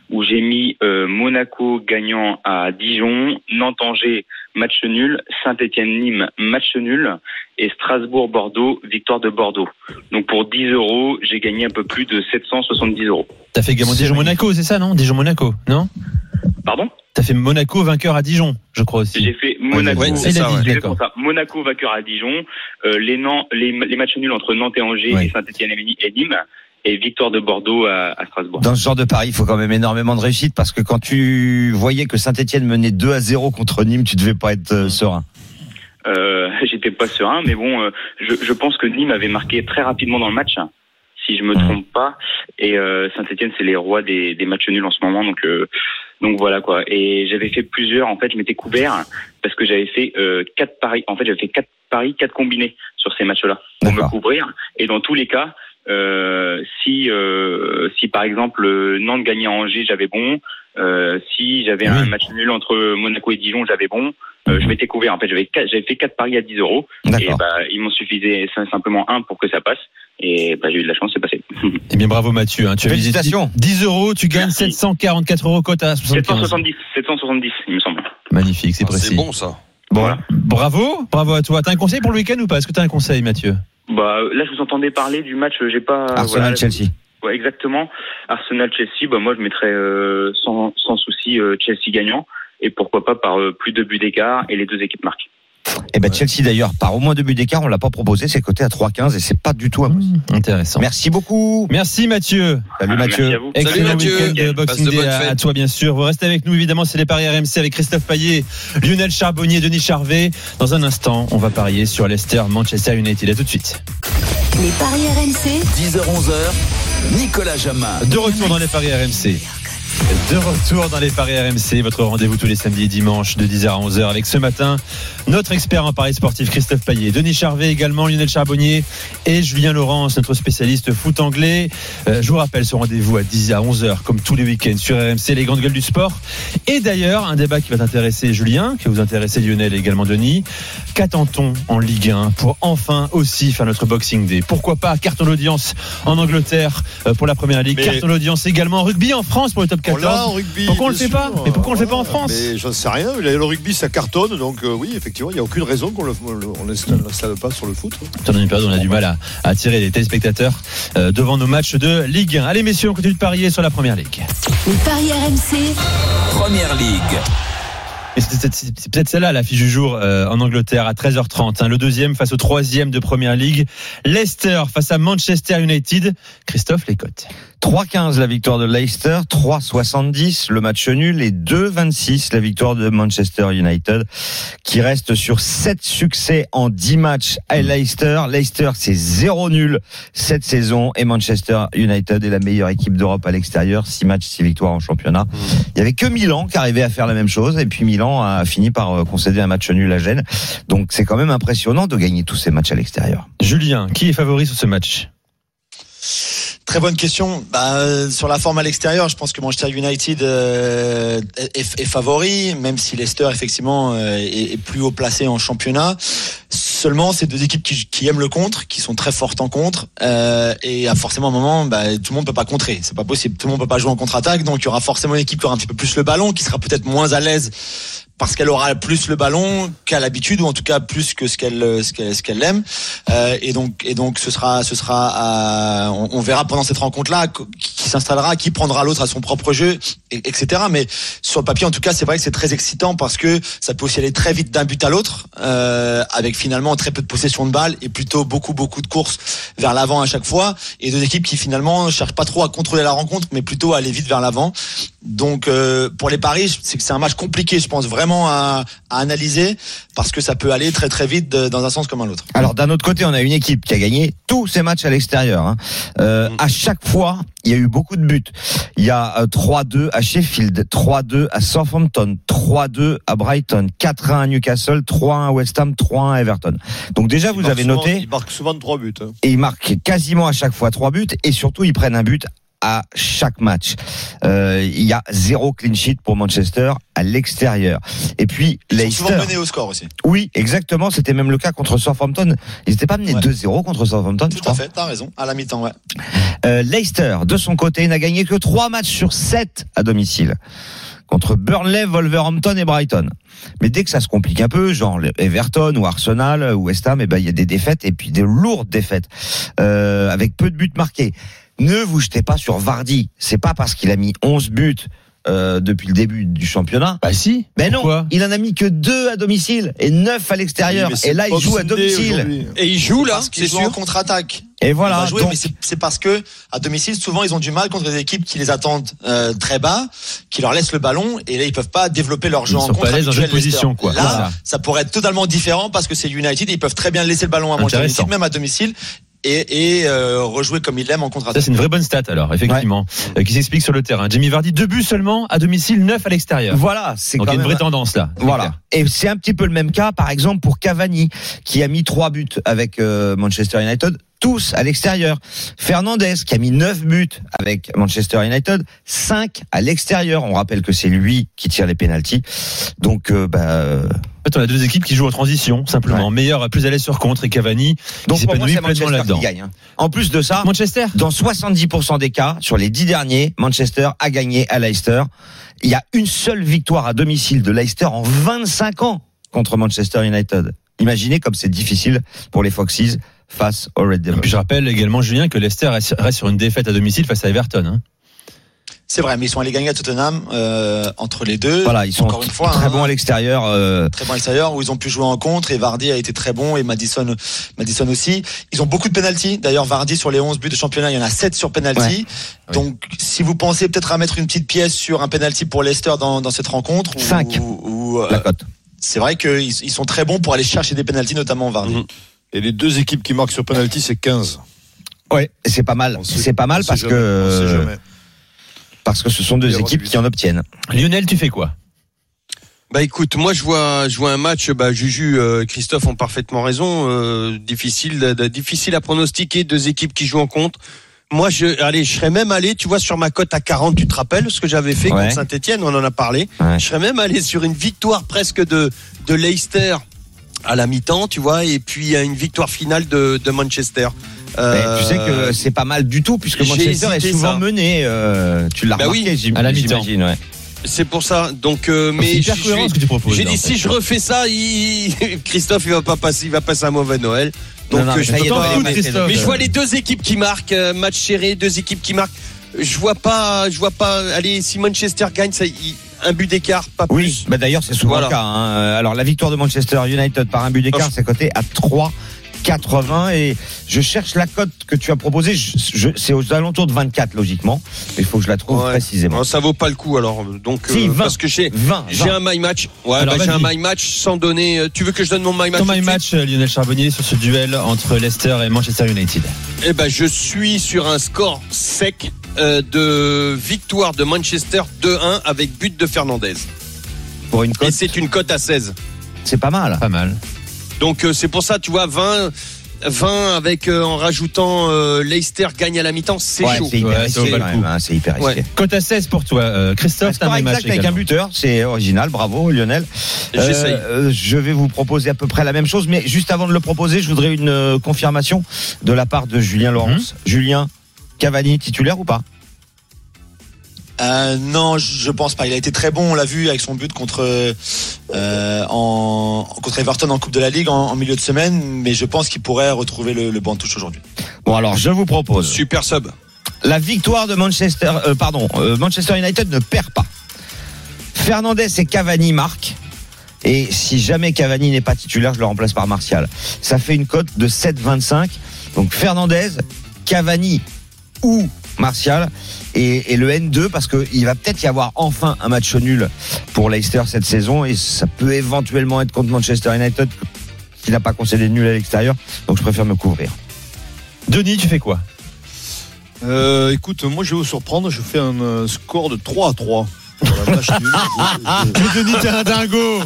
où j'ai mis euh, Monaco gagnant à Dijon, Nantes-Angers match nul, Saint-Étienne-Nîmes match nul et Strasbourg-Bordeaux victoire de Bordeaux. Donc pour 10 euros, j'ai gagné un peu plus de 770 euros. T'as fait également C'est Dijon-Monaco, c'est ça, non? Dijon-Monaco, non? Pardon? T'as fait Monaco vainqueur à Dijon, je crois aussi. J'ai fait Monaco. Ouais, ça, ouais. Fait. Monaco vainqueur à Dijon, euh, les, Nan- les, les matchs nuls entre Nantes et Angers Ouais. et Saint-Etienne et Nîmes, et victoire de Bordeaux à, à Strasbourg. Dans ce genre de pari, il faut quand même énormément de réussite parce que quand tu voyais que Saint-Etienne menait 2 à 0 contre Nîmes, tu devais pas être euh, serein. Euh, J'étais pas serein, mais bon, euh, je, je pense que Nîmes avait marqué très rapidement dans le match, si je me Mhm. trompe pas. Et euh, Saint-Etienne, c'est les rois des, des matchs nuls en ce moment, donc euh, donc voilà quoi. Et j'avais fait plusieurs. En fait, je m'étais couvert parce que j'avais fait euh, quatre paris. En fait, j'avais fait quatre paris, quatre combinés sur ces matchs-là pour me couvrir. Et dans tous les cas, euh, si euh, si par exemple euh, Nantes gagnait à Angers, j'avais bon. Euh, si j'avais Oui. un match nul entre Monaco et Dijon, j'avais bon. Euh, je m'étais couvert. En fait, j'avais fait quatre paris à 10 euros. Et bah, il m'en suffisait sim- simplement un pour que ça passe. Et bah, j'ai eu de la chance, c'est passé. *laughs* Eh bien, bravo Mathieu. hein. Tu Félicitations. 10 euros, tu gagnes Merci. 744 euros cote à 75. 770, 770, il me semble. Magnifique, c'est Ah, précis. C'est bon ça. Bon, bravo, bravo à toi. T'as un conseil pour le week-end ou pas? Est-ce que t'as un conseil, Mathieu? Bah, là, je vous entendais parler du match. J'ai pas. Arsenal voilà, Chelsea. Ouais, exactement. Arsenal-Chelsea, bah, moi, je mettrais euh, sans, sans souci euh, Chelsea gagnant. Et pourquoi pas par euh, plus de buts d'écart et les deux équipes marquent. Et ben Chelsea d'ailleurs par au moins deux buts d'écart, on l'a pas proposé, c'est coté à 3,15 et c'est pas du tout impossible. Intéressant. Merci beaucoup. Merci Mathieu. Salut Mathieu. Merci à vous. Excellent Mathieu. week-end de Passe Boxing Day à toi bien sûr. Vous restez avec nous évidemment, c'est les paris RMC avec Christophe Payet, Lionel Charbonnier, Denis Charvet. Dans un instant, on va parier sur Leicester Manchester United. À tout de suite. Les paris RMC, 10h-11h, Nicolas Jamin. De retour dans les paris RMC. De retour dans les paris RMC, votre rendez-vous tous les samedis et dimanches de 10h à 11h avec ce matin notre expert en paris sportif Christophe Payet, Denis Charvet également, Lionel Charbonnier et Julien Laurence, notre spécialiste foot anglais. Euh, je vous rappelle ce rendez-vous à 10 à 11h comme tous les week-ends sur RMC, les grandes gueules du sport. Et d'ailleurs, un débat qui va t'intéresser Julien, qui va vous intéresser Lionel et également Denis. Qu'attend-on en Ligue 1 pour enfin aussi faire notre Boxing Day? Pourquoi pas carton d'audience en Angleterre euh, pour la Première Ligue, Mais- carton d'audience également en rugby en France pour le top On l'a 14. en rugby. Pourquoi on le fait pas pourquoi on le fait pas en Ouais, France Mais j'en sais rien. Le rugby, ça cartonne. Donc, euh, oui, effectivement, il n'y a aucune raison qu'on le, on l'installe pas sur le foot. Dans une période où on a du mal à, à attirer les téléspectateurs euh, devant nos matchs de Ligue 1. Allez messieurs, on continue de parier sur la Première Ligue. les paris RMC, Première Ligue. C'est- peut-être celle-là l'affiche du jour euh, en Angleterre à 13h30. hein. le deuxième face au troisième de Première Ligue. Leicester face à Manchester United. Christophe, les cotes. 3,15 la victoire de Leicester, 3,70 le match nul et 2,26 la victoire de Manchester United qui reste sur 7 succès en 10 matchs à Leicester. Leicester c'est 0 nul cette saison et Manchester United est la meilleure équipe d'Europe à l'extérieur, 6 matchs, 6 victoires en championnat. Il y avait que Milan qui arrivait à faire la même chose et puis Milan a fini par euh, concéder un match nul à Gênes. Donc c'est quand même impressionnant de gagner tous ces matchs à l'extérieur. Julien, qui est favori sur ce match? Très bonne question. Bah, euh, sur la forme à l'extérieur, je pense que Manchester United euh, est, est favori, même si Leicester effectivement euh, est, est plus haut placé en championnat. Seulement, c'est deux équipes qui, qui aiment le contre, qui sont très fortes en contre, euh, et à forcément un moment, bah, tout le monde peut pas contrer. C'est pas possible. Tout le monde peut pas jouer en contre-attaque, donc il y aura forcément une équipe qui aura un petit peu plus le ballon, qui sera peut-être moins à l'aise parce qu'elle aura plus le ballon qu'à l'habitude ou en tout cas plus que ce qu'elle ce qu'elle ce qu'elle aime. Euh, et donc et donc ce sera ce sera à- on, verra pendant cette rencontre là qui s'installera qui prendra l'autre à son propre jeu et- etc mais sur le papier en tout cas c'est vrai que c'est très excitant parce que ça peut aussi aller très vite d'un but à l'autre euh, avec finalement très peu de possession de balle et plutôt beaucoup beaucoup de courses vers l'avant à chaque fois. Et deux équipes qui finalement cherchent pas trop à contrôler la rencontre mais plutôt à aller vite vers l'avant. Donc euh, pour les paris, c'est que c'est un match compliqué, je pense vraiment à, à analyser parce que ça peut aller très très vite de- dans un sens comme un autre. Alors d'un autre côté, on a une équipe qui a gagné tous ses matchs à l'extérieur. hein. Euh, à chaque fois, il y a eu beaucoup de buts. Il y a euh, 3-2 à Sheffield, 3-2 à Southampton, 3-2 à Brighton, 4-1 à Newcastle, 3-1 à West Ham, 3-1 à Everton. Donc déjà, vous Il avez souvent- noté, Il marque souvent trois buts. hein. et ils marquent quasiment à chaque fois trois buts, et surtout ils prennent un but à chaque match. Euh, il y a zéro clean sheet pour Manchester à l'extérieur. Et puis Ils sont Leicester. souvent menés au score aussi. Oui, exactement. C'était même le cas contre Southampton. Ils n'étaient pas menés Ouais. 2-0 contre Southampton. je Tout crois. à fait, t'as raison. À la mi-temps, ouais. Euh, Leicester, de son côté, n'a gagné que 3 matchs sur 7 à domicile. Contre Burnley, Wolverhampton et Brighton. Mais dès que ça se complique un peu, genre Everton ou Arsenal ou West Ham, eh ben, il y a des défaites et puis des lourdes défaites. Euh, avec peu de buts marqués. Ne vous jetez pas sur Vardy. C'est pas parce qu'il a mis 11 buts euh, depuis le début du championnat. Bah si. Mais non, Pourquoi il en a mis que deux à domicile et neuf à l'extérieur. Oui, et là, il joue à domicile. Et il joue là, Parce qu'ils c'est jouent en sûr. contre-attaque. Et voilà. va jouer, donc- mais c'est- parce que à domicile, souvent, ils ont du mal contre des équipes qui les attendent euh, très bas, qui leur laissent le ballon, et là, ils peuvent pas développer leur jeu Ils en sont contre. pas dans position, quoi. Là, Voilà. ça pourrait être totalement différent parce que c'est United, et ils peuvent très bien laisser le ballon à Manchester. United, même à domicile, et, et euh, rejouer comme ils l'aiment en Ça, contre-attaque. c'est une vraie bonne stat, alors, effectivement, euh, qui s'explique sur le terrain. Jamie Vardy, deux buts seulement à domicile, neuf à l'extérieur. Voilà, c'est Donc, il y a une vraie tendance là. Voilà. clair. Et c'est un petit peu le même cas, par exemple, pour Cavani, qui a mis trois buts avec euh, Manchester United, tous à l'extérieur. Fernandez, qui a mis neuf buts avec Manchester United, cinq à l'extérieur. On rappelle que c'est lui qui tire les pénalties. Donc, euh, bah, En fait, on a deux équipes qui jouent en transition, simplement. Meilleur, plus à l'aise sur contre et Cavani, donc qui pour moi, s'épanouit c'est Manchester là-dedans. qui gagne. hein. En plus de ça, Manchester dans 70% des cas, sur les dix derniers, Manchester a gagné à Leicester. Il y a une seule victoire à domicile de Leicester en 25 ans contre Manchester United. Imaginez comme c'est difficile pour les Foxes face aux Red Et Devils. puis je rappelle également, Julien, que Leicester reste sur une défaite à domicile face à Everton. hein. C'est vrai, mais ils sont allés gagner à Tottenham euh, entre les deux. Voilà, ils sont Encore une fois, très hein. bons à l'extérieur. euh, très bon à l'extérieur où ils ont pu jouer en contre et Vardy a été très bon et Madison Madison aussi. Ils ont beaucoup de penalties. D'ailleurs Vardy sur les 11 buts de championnat, il y en a 7 sur penalty. Oui. Donc si vous pensez peut-être à mettre une petite pièce sur un penalty pour Leicester dans, dans cette rencontre ou- Cinq. ou, ou, euh, la cote. c'est vrai qu'ils ils sont très bons pour aller chercher des penalties notamment Vardy. Mhm. Et les deux équipes qui marquent sur penalty, c'est 15. Ouais, c'est pas mal. C'est pas mal on sait parce jamais, on sait que jamais. parce que ce sont deux équipes qui en obtiennent. Lionel, tu fais quoi? Bah écoute, moi je vois, je vois un match. Bah Juju, euh, Christophe ont parfaitement raison. euh, difficile, de- de- difficile à pronostiquer. Deux équipes qui jouent en contre. Moi, je, allez, je serais même allé, tu vois, sur ma cote à 40, tu te rappelles ce que j'avais fait Ouais. contre Saint-Etienne, on en a parlé. Ouais. Je serais même allé sur une victoire presque de, de Leicester à la mi-temps, tu vois, et puis à une victoire finale de, de Manchester. Mais Euh, tu sais que c'est pas mal du tout puisque Manchester est souvent ça. mené. euh, tu l'as Bah oui, remarqué, à la mi-temps. j'imagine. Ouais. c'est pour ça. Donc, euh, C'est mais hyper je- cohérent je- ce que tu proposes. J'ai dit si je refais ça, il... *laughs* Christophe il va pas passer, il va passer un mauvais Noël. Donc Non, non, mais je mais- je vois les deux équipes qui marquent, match serré, deux équipes qui marquent. Je vois pas, je vois pas. Allez, si Manchester gagne, ça, il- un but d'écart, pas Oui, plus. bah d'ailleurs c'est souvent Voilà. le cas. hein. Alors la victoire de Manchester United par un but d'écart, Oh, c'est coté à 3,80 et je cherche la cote que tu as proposée. C'est aux alentours de 24 logiquement. Il faut que je la trouve Ouais. précisément. Non, ça vaut pas le coup alors. Donc Si, euh, 20. parce que j'ai 20. j'ai un my match. Ouais, bah, j'ai un my match sans donner. euh, Tu veux que je donne mon my match Ton my match, euh, Lionel Charbonnier, sur ce duel entre Leicester et Manchester United. Eh ben, je suis sur un score sec euh, de victoire de Manchester 2-1 avec but de Fernandez. Pour une Et cote, c'est une cote à 16. c'est pas mal. Pas mal. Donc euh, c'est pour ça, tu vois, 20, 20 avec euh, en rajoutant euh, Leicester gagne à la mi-temps, c'est Ouais, chaud. c'est hyper Ouais, ça risqué. hein, c'est hyper risqué. Ouais. Cote à 16 pour toi, euh, Christophe. un my match exact avec un buteur, c'est original, bravo Lionel. J'essaye. Euh, euh, je vais vous proposer à peu près la même chose, mais juste avant de le proposer, je voudrais une euh, confirmation de la part de Julien Laurence. Julien, Cavani titulaire ou pas Euh, non, je pense pas. Il a été très bon, on l'a vu avec son but contre euh, en contre Everton en Coupe de la Ligue en, en milieu de semaine, mais je pense qu'il pourrait retrouver le, le banc de touche aujourd'hui. Bon alors je vous propose Super sub. la victoire de Manchester, euh, pardon, euh, Manchester United ne perd pas. Fernandez et Cavani marquent. Et si jamais Cavani n'est pas titulaire, je le remplace par Martial. Ça fait une cote de 7,25. Donc Fernandez, Cavani ou Martial et, et le N2 parce qu'il va peut-être y avoir enfin un match nul pour Leicester cette saison et ça peut éventuellement être contre Manchester United qui n'a pas concédé de nul à l'extérieur. Donc je préfère me couvrir. Denis, tu fais quoi? Euh, écoute, moi je vais vous surprendre, je fais un euh, score de 3 à 3. Voilà, match nul. Je- je- Denis, t'es un dingo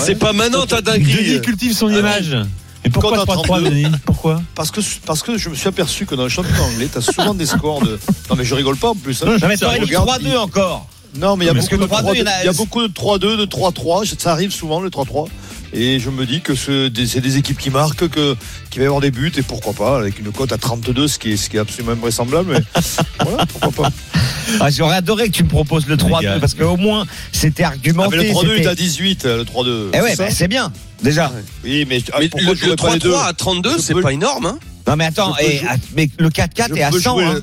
C'est pas maintenant ta Denis dinguerie. cultive son image. Mais pourquoi Contre 3-3, 32. Denis Pourquoi Parce que, parce que je me suis aperçu que dans le championnat anglais, t'as souvent des scores de. Non, mais je rigole pas en plus. hein. Non mais Regarde, 3-2 encore. Non, mais il y a Parce beaucoup que de le 3-2, 3-2, il y en a- il y a beaucoup de 3-2, de 3-3. Ça arrive souvent, le 3-3. Et je me dis que c'est des équipes qui marquent, que, qu'il va y avoir des buts, et pourquoi pas, avec une cote à 32, ce qui est, ce qui est absolument invraisemblable. Mais *laughs* voilà, pourquoi pas. Ah, J'aurais adoré que tu me proposes le Les 3-2 gars. parce qu'au moins c'était Ah, argumenté. mais le 3-2 c'était- est à 18, euh, le 3-2. Eh ouais, c'est bah, c'est bien. Déjà. Oui, mais, ah, Mais pourquoi le, le pas les deux 3-3 à 32, Je c'est peux- pas énorme. Hein Non mais attends, et- ah, mais le 4-4 Je est à peux 100. jouer hein.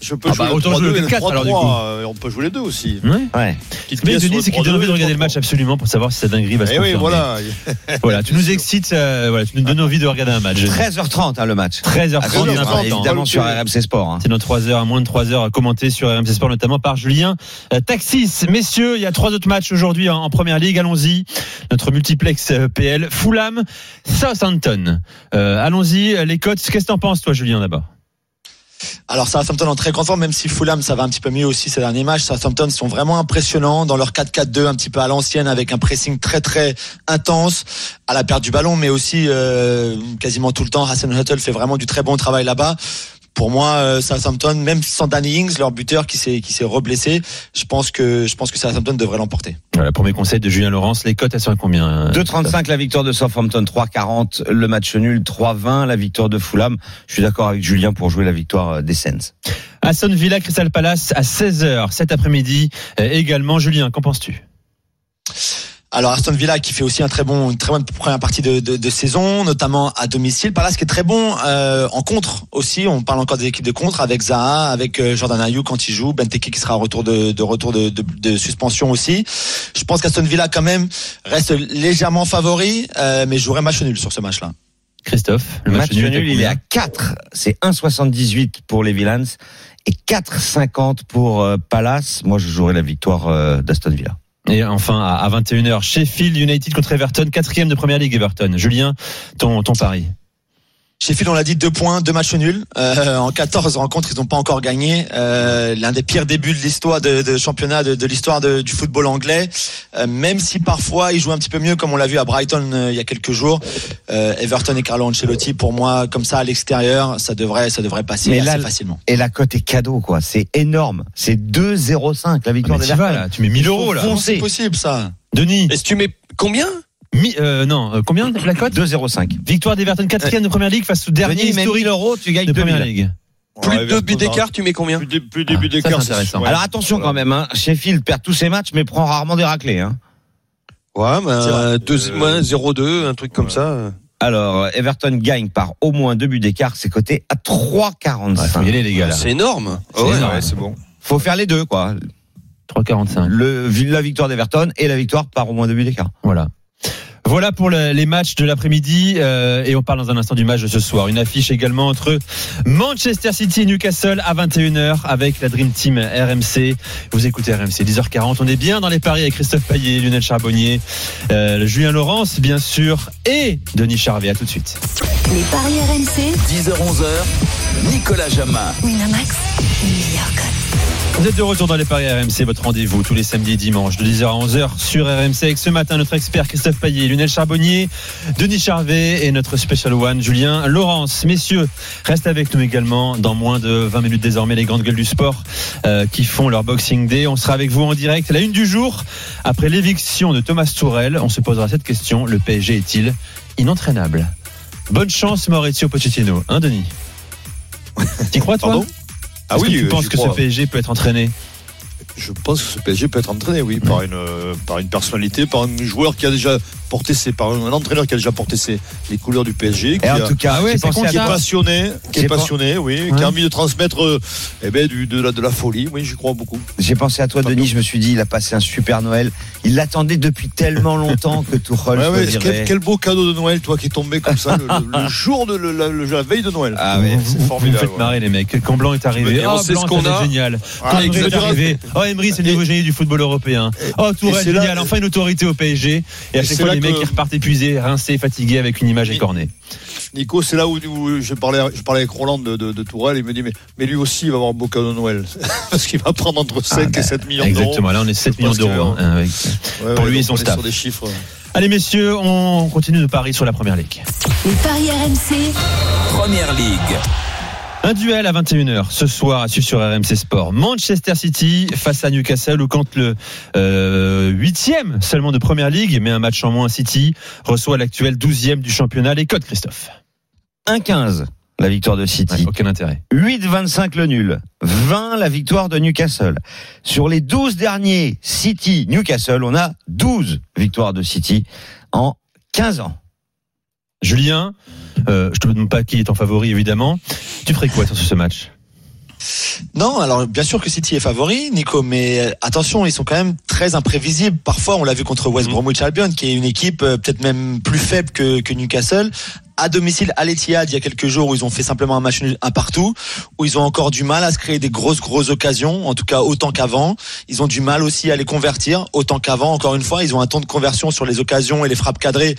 Je peux Ah jouer bah, autant jouer 3-2 le et le 4, alors, du 3-3, coup. euh, On peut jouer les deux aussi. Ouais. Ouais. Mais Denis, c'est qu'il donne envie de 3-2 et regarder le match 3-3. absolument pour savoir si sa dinguerie va se Eh oui, voilà. *laughs* Voilà, tu nous excites, euh, voilà, tu nous donnes envie de regarder un match. 13h30 hein, le match. 13h30, À suivre, important. évidemment sur RMC Sport. hein. C'est dans 3 heures, à moins de 3 heures à commenter sur RMC Sport, notamment par Julien euh, Taxis. Messieurs, il y a trois autres matchs aujourd'hui en, en première ligue. Allons-y. Notre multiplex PL. Fulham, Southampton. Euh, allons-y. Les cotes, qu'est-ce que t'en penses, toi, Julien, d'abord? Alors Southampton en très content, même si Fulham ça va un petit peu mieux aussi ces derniers matchs. Southampton sont vraiment impressionnants dans leur 4-4-2 un petit peu à l'ancienne avec un pressing très très intense à la perte du ballon, mais aussi euh, quasiment tout le temps. Hassan Huttel fait vraiment du très bon travail là-bas. Pour moi, euh, Southampton, même sans Danny Ings, leur buteur qui s'est qui s'est reblessé, je pense que je pense que Southampton devrait l'emporter. Voilà, premier conseil de Julien Laurence. Les cotes, elles sont à combien? euh, 2,35 la victoire de Southampton, 3,40 le match nul, 3,20 la victoire de Fulham. Je suis d'accord avec Julien pour jouer la victoire euh, des Sens. Aston Villa, Crystal Palace à 16h cet après-midi. Euh, également, Julien, qu'en penses-tu? Alors Aston Villa qui fait aussi un très bon, une très bonne première partie de, de, de saison, notamment à domicile. Palace qui est très bon euh, en contre aussi. On parle encore des équipes de contre avec Zaha, avec euh, Jordan Ayou quand il joue, Benteke qui sera en retour de, de retour de, de, de suspension aussi. Je pense qu'Aston Villa quand même reste légèrement favori, euh, mais jouerait match nul sur ce match-là. Christophe, Le match nul, il est à 4. C'est 1,78 pour les Villains et 4,50 pour euh, Palace. Moi, je jouerai la victoire euh, d'Aston Villa. Et enfin, à à 21h, Sheffield United contre Everton, quatrième de première ligue Everton. Julien, ton, ton pari. Sheffield, on l'a dit, deux points, deux matchs nuls. Euh, en 14 rencontres, ils n'ont pas encore gagné. Euh, L'un des pires débuts de l'histoire de, de championnat, de, de l'histoire de- du football anglais. Euh, même si parfois ils jouent un petit peu mieux, comme on l'a vu à Brighton euh, il y a quelques jours. Euh, Everton et Carlo Ancelotti, pour moi, comme ça à l'extérieur, ça devrait, ça devrait passer Mais assez là, facilement. Et la cote est cadeau, quoi. C'est énorme. C'est 2,05 la victoire Ah, vas, là. Tu mets 1000 euros, là. C'est possible ça. Denis, Est-ce que tu mets combien mi- euh, non, euh, combien la cote 2,05. Victoire d'Everton, quatrième de première ligue face au dernier mais historique 1000 euros, tu gagnes de première 2000. ligue. Plus Ouais, de deux buts d'écart, tu mets combien Plus, dé- plus début Ah, ça, d'écart. c'est intéressant. ouais. Alors attention quand même, hein. Sheffield perd tous ses matchs, mais prend rarement des raclés. Hein. Ouais, bah, vrai. deux- Euh, ouais, 0-2, un truc comme ouais. ça. Alors, Everton gagne par au moins deux buts d'écart, c'est coté à 3,45. Ouais, les gars. C'est énorme. C'est Ouais. énorme. Ouais, c'est bon. Faut faire les deux, quoi. 3,45. Le, la victoire d'Everton et la victoire par au moins deux buts d'écart. Voilà. Voilà pour le- les matchs de l'après-midi euh, et on parle dans un instant du match de ce soir. Une affiche également entre Manchester City et Newcastle à 21h avec la Dream Team RMC. Vous écoutez RMC 10h40. On est bien dans les paris avec Christophe Payet, Lionel Charbonnier, euh, Julien Laurence bien sûr et Denis Charvet. À tout de suite. Les paris RMC. 10h-11h, Nicolas Jamin. Winamax. Vous êtes de retour dans les paris RMC, votre rendez-vous tous les samedis et dimanches de 10h à 11h sur RMC avec ce matin notre expert Christophe Payet, Lionel Charbonnier, Denis Charvet et notre special one Julien Laurence. Messieurs, reste avec nous également dans moins de 20 minutes désormais les grandes gueules du sport euh, qui font leur Boxing Day. On sera avec vous en direct à la une du jour. Après l'éviction de Thomas Tourel, on se posera cette question, le PSG est-il inentraînable. Bonne chance Maurizio Pochettino, hein Denis *laughs* T'y crois toi Pardon? Ah que oui, tu euh, penses que ce. PSG peut être entraîné? Je pense que ce PSG peut être entraîné, oui, par une euh, par une personnalité, par un joueur qui a déjà porté ses, par un entraîneur qui a déjà porté ses les couleurs du PSG, qui, Et en a- tout cas, Ah c'est qui est passionné, qui est pas- passionné, oui, qui a envie de transmettre, euh, eh ben, du, de la de la folie, oui, j'y crois beaucoup. J'ai pensé à toi, Denis. Je me suis dit, il a passé un super Noël. Il l'attendait depuis tellement longtemps que Tuchel Ouais, quel, quel beau cadeau de Noël, toi, qui est tombé comme ça le, le- le *laughs* jour de le- la, le- la veille de Noël. Ah c'est vous- vous me formidable. faites marrer les mecs. Quand Blanc est arrivé, on oh, sait Blanc, ce qu'on a. génial. Ah, Quand est arrivé, oh Emery c'est le nouveau génie du football européen. Oh Tourelle c'est génial, enfin une autorité au PSG. Et à chaque c'est fois les mecs que- ils repartent épuisés, rincés, fatigués avec une image écornée. Nico, c'est là où, où je, parlais, je parlais avec Roland de, de, de Tourelle, il me dit, mais, mais lui aussi, il va avoir un beau cadeau de Noël. *laughs* Parce qu'il va prendre entre 5 bah, et 7 millions d'euros. Exactement, là on est 7 Je millions d'euros. hein, avec- Ouais, Pour ouais, lui et son staff. Sur des chiffres. Allez messieurs, on continue de parier sur la première ligue. Les paris RMC. Première Ligue. Un duel à 21h ce soir à suivre sur RMC Sport. Manchester City face à Newcastle ou quand le euh, huitième seulement de Première Ligue, mais un match en moins City reçoit l'actuel 12e du championnat. Les codes Christophe. 1,15 la victoire de Ouais, City. aucun intérêt. 8,25 le nul. 20 la victoire de Newcastle. Sur les 12 derniers City Newcastle, on a 12 victoires de City en 15 ans. Julien, euh, je te demande pas qui est ton favori évidemment. Tu ferais quoi sur ce match? Non, alors bien sûr que City est favori, Nico, mais euh, attention, ils sont quand même très imprévisibles. Parfois, on l'a vu contre West Bromwich Albion, qui est une équipe euh, peut-être même plus faible que, que Newcastle. À domicile, à l'Etihad, il y a quelques jours où ils ont fait simplement un match un partout, où ils ont encore du mal à se créer des grosses grosses occasions, en tout cas autant qu'avant. Ils ont du mal aussi à les convertir, autant qu'avant. Encore une fois, ils ont un temps de conversion sur les occasions et les frappes cadrées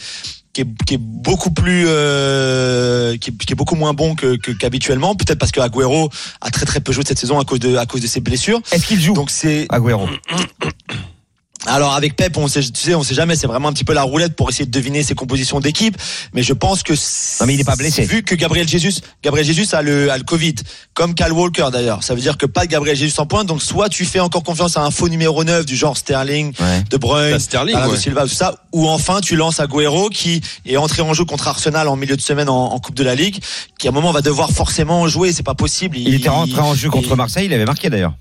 qui est, qui est beaucoup plus euh, qui, est, qui est beaucoup moins bon que qu'habituellement peut-être parce que Agüero a très très peu joué cette saison à cause de à cause de ses blessures Est-ce qu'il joue donc c'est Agüero. *clears throat* alors avec Pep, on sait, tu sais, on sait jamais. C'est vraiment un petit peu la roulette pour essayer de deviner ses compositions d'équipe. Mais je pense que Non, mais il est pas blessé. Vu que Gabriel Jesus, Gabriel Jesus a le, a le Covid, comme Cal Walker d'ailleurs. Ça veut dire que pas de Gabriel Jesus en pointe. Donc soit tu fais encore confiance à un faux numéro 9 du genre Sterling, Ouais. De Bruyne, Bah, Sterling, ouais. Silva, tout ça, ou enfin tu lances Agüero qui est entré en jeu contre Arsenal en milieu de semaine en, en Coupe de la Ligue, qui à un moment va devoir forcément jouer. C'est pas possible. Il était rentré en jeu contre il- Marseille, il avait marqué d'ailleurs.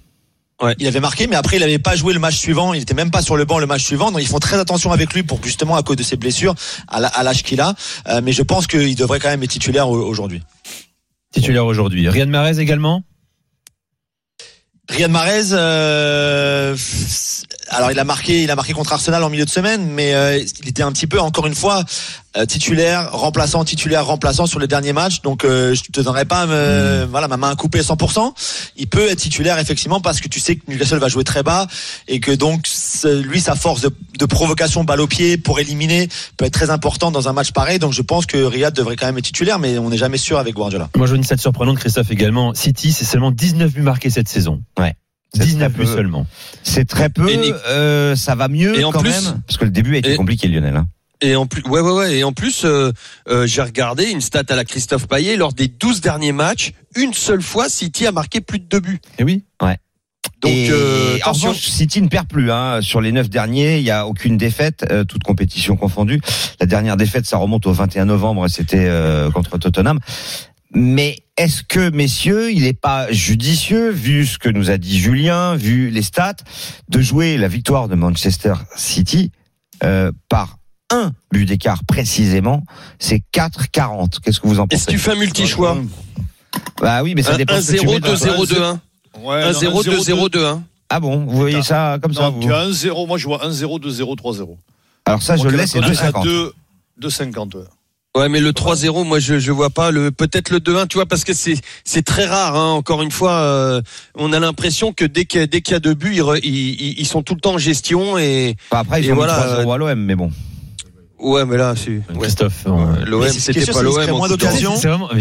Il avait marqué, mais après il n'avait pas joué le match suivant. Il était même pas sur le banc le match suivant. Donc ils font très attention avec lui pour justement à cause de ses blessures, à l'âge qu'il a. Euh, mais je pense qu'il devrait quand même être titulaire au- aujourd'hui. Titulaire aujourd'hui. Riyad Mahrez également? Riyad Mahrez, euh, alors il a marqué, il a marqué contre Arsenal en milieu de semaine, mais euh, il était un petit peu encore une fois titulaire, remplaçant, titulaire, remplaçant sur les derniers matchs. Donc euh, je te donnerai pas, me- voilà, ma main coupée à 100%. Il peut être titulaire effectivement parce que tu sais que Newcastle va jouer très bas et que donc lui sa force de, de provocation balle au pied pour éliminer peut être très importante dans un match pareil. Donc je pense que Riyad devrait quand même être titulaire, mais on n'est jamais sûr avec Guardiola. Moi, je vois une stat surprenante, Christophe également. City, c'est seulement 19 buts marqués cette saison. Ouais. C'est 19 très buts seulement. C'est très peu. Euh, ça va mieux Et en quand plus- même? Parce que le début a été Et- compliqué, Lionel. hein. Et en plus, ouais, ouais, ouais. Et en plus, euh, euh, j'ai regardé une stat à la Christophe Payet. Lors des 12 derniers matchs, une seule fois, City a marqué plus de deux buts. Eh oui. Donc, Et euh, en revanche, City ne perd plus. Hein. Sur les neuf derniers, il y a aucune défaite, euh, toute compétition confondue. La dernière défaite, ça remonte au 21 novembre, et c'était euh, contre Tottenham. Mais est-ce que, messieurs, il n'est pas judicieux, vu ce que nous a dit Julien, vu les stats, de jouer la victoire de Manchester City euh, par un but d'écart précisément, c'est 4-40. Qu'est-ce que vous en Et si pensez tu fais un multi-choix Bah oui, mais ça dépend. de ce que tu mets 1-0, dans- 2-0, 2-1. Ouais, 1-0, 2-0, 2-1. Ah bon, vous voyez ça comme ça vous tu as 1-0, moi je vois 1-0, 2-0, 3-0. Alors ça, je Moi, laisse, c'est la cote à 2,50. 2, 2,50. ouais. Ouais, mais le 3-0, moi je je vois pas le peut-être le 2-1, tu vois, parce que c'est c'est très rare. Hein, encore une fois, euh, on a l'impression que dès qu'il y a dès qu'il y a deux buts, ils, ils, ils- sont tout le temps en gestion et Enfin, après, ils Et ont voilà, mis 3-0 à l'OM, mais bon. Ouais, mais là, si. Christophe, l'OM, c'était pas l'OM. moins d'occasions.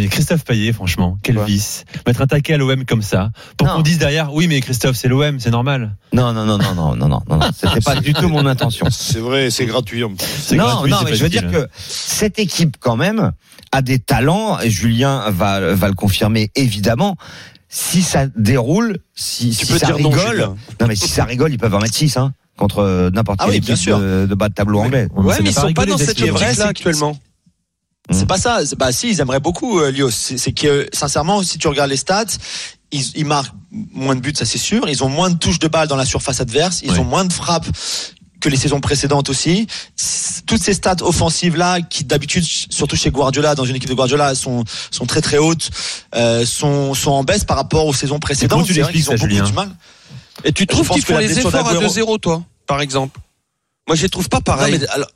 Christophe Payet, franchement, quel vice. Mettre un taquet à l'OM comme ça, pour qu'on dise derrière, oui, mais Christophe, c'est l'OM, c'est normal. Non, non, non, non, non, non, non, non. C'était pas *laughs* du tout mon intention. C'est vrai, c'est gratuit. Non, non, mais je veux dire que hein. cette équipe, quand même, a des talents, et Julien va, va le confirmer, évidemment si ça déroule, si, ça rigole, non, non, mais si ça rigole, ils peuvent en mettre 6 hein contre euh, n'importe Ah quelle oui, bien équipe sûr. de, de bas de tableau anglais. Ouais, mais ils sont pas dans cette optique-là c'est- actuellement. C'est pas ça. Bah si, ils aimeraient beaucoup euh, Lios. C'est que sincèrement, si tu regardes les stats, ils, ils marquent moins de buts, ça c'est sûr. Ils ont moins de touches de balle dans la surface adverse. Ils ont moins de frappes que les saisons précédentes aussi. Toutes ces stats offensives là, qui d'habitude, surtout chez Guardiola, dans une équipe de Guardiola, sont sont très très hautes, euh, sont sont en baisse par rapport aux saisons précédentes. C'est vrai qu'ils ont ça, beaucoup Julien du mal. Et tu trouves qu'ils font les efforts à d'Aguero- 2-0, toi, par exemple? Moi, je les trouve pas pareil. Non, mais alors,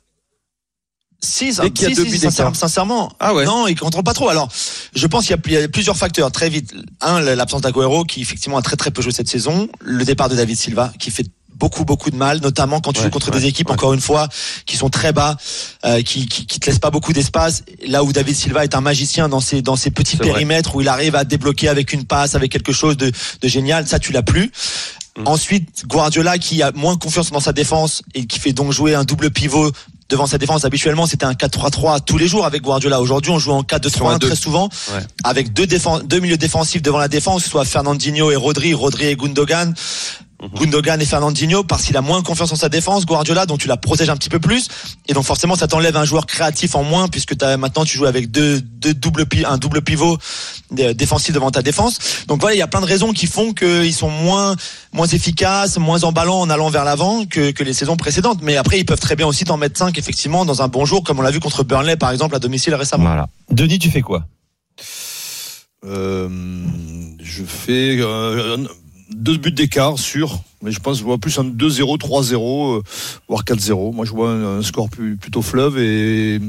si, Dès qu'il y a si, si, sincèrement, sincèrement, Ah ouais. non, ils contrôlent pas trop. Alors, je pense qu'il y a pl- il y a plusieurs facteurs très vite. Un, l'absence d'Aguero qui effectivement a très très peu joué cette saison. Le départ de David Silva qui fait beaucoup beaucoup de mal, notamment quand tu Ouais, joues contre ouais, des équipes ouais. encore une fois qui sont très bas, euh, qui, qui qui te laissent pas beaucoup d'espace. Là où David Silva est un magicien dans ces dans ces petits vrai. périmètres où il arrive à débloquer avec une passe, avec quelque chose de de génial. Ça, tu l'as plus. Mm. Ensuite, Guardiola qui a moins confiance dans sa défense et qui fait donc jouer un double pivot devant sa défense. Habituellement, c'était un 4-3-3 tous les jours avec Guardiola. Aujourd'hui, on joue en 4-2-3-1 deux. très souvent Ouais. avec deux, deux milieux défensifs devant la défense, soit Fernandinho et Rodri, Rodri et Gundogan. Gundogan et Fernandinho parce qu'il a moins confiance en sa défense, Guardiola, donc tu la protèges un petit peu plus. Et donc forcément, ça t'enlève un joueur créatif en moins puisque as, maintenant tu joues avec deux, deux double pi- un double pivot défensif devant ta défense. Donc voilà, il y a plein de raisons qui font qu'ils sont moins moins efficaces, moins emballants en allant vers l'avant que, que les saisons précédentes. Mais après, ils peuvent très bien aussi t'en mettre 5 effectivement dans un bon jour, comme on l'a vu contre Burnley par exemple à domicile récemment. Voilà. Denis, tu fais quoi? Euh, je fais euh, deux buts d'écart sûr, mais je pense je vois plus un 2-0, 3-0, euh, voire 4-0. Moi, je vois un, score plutôt fleuve et,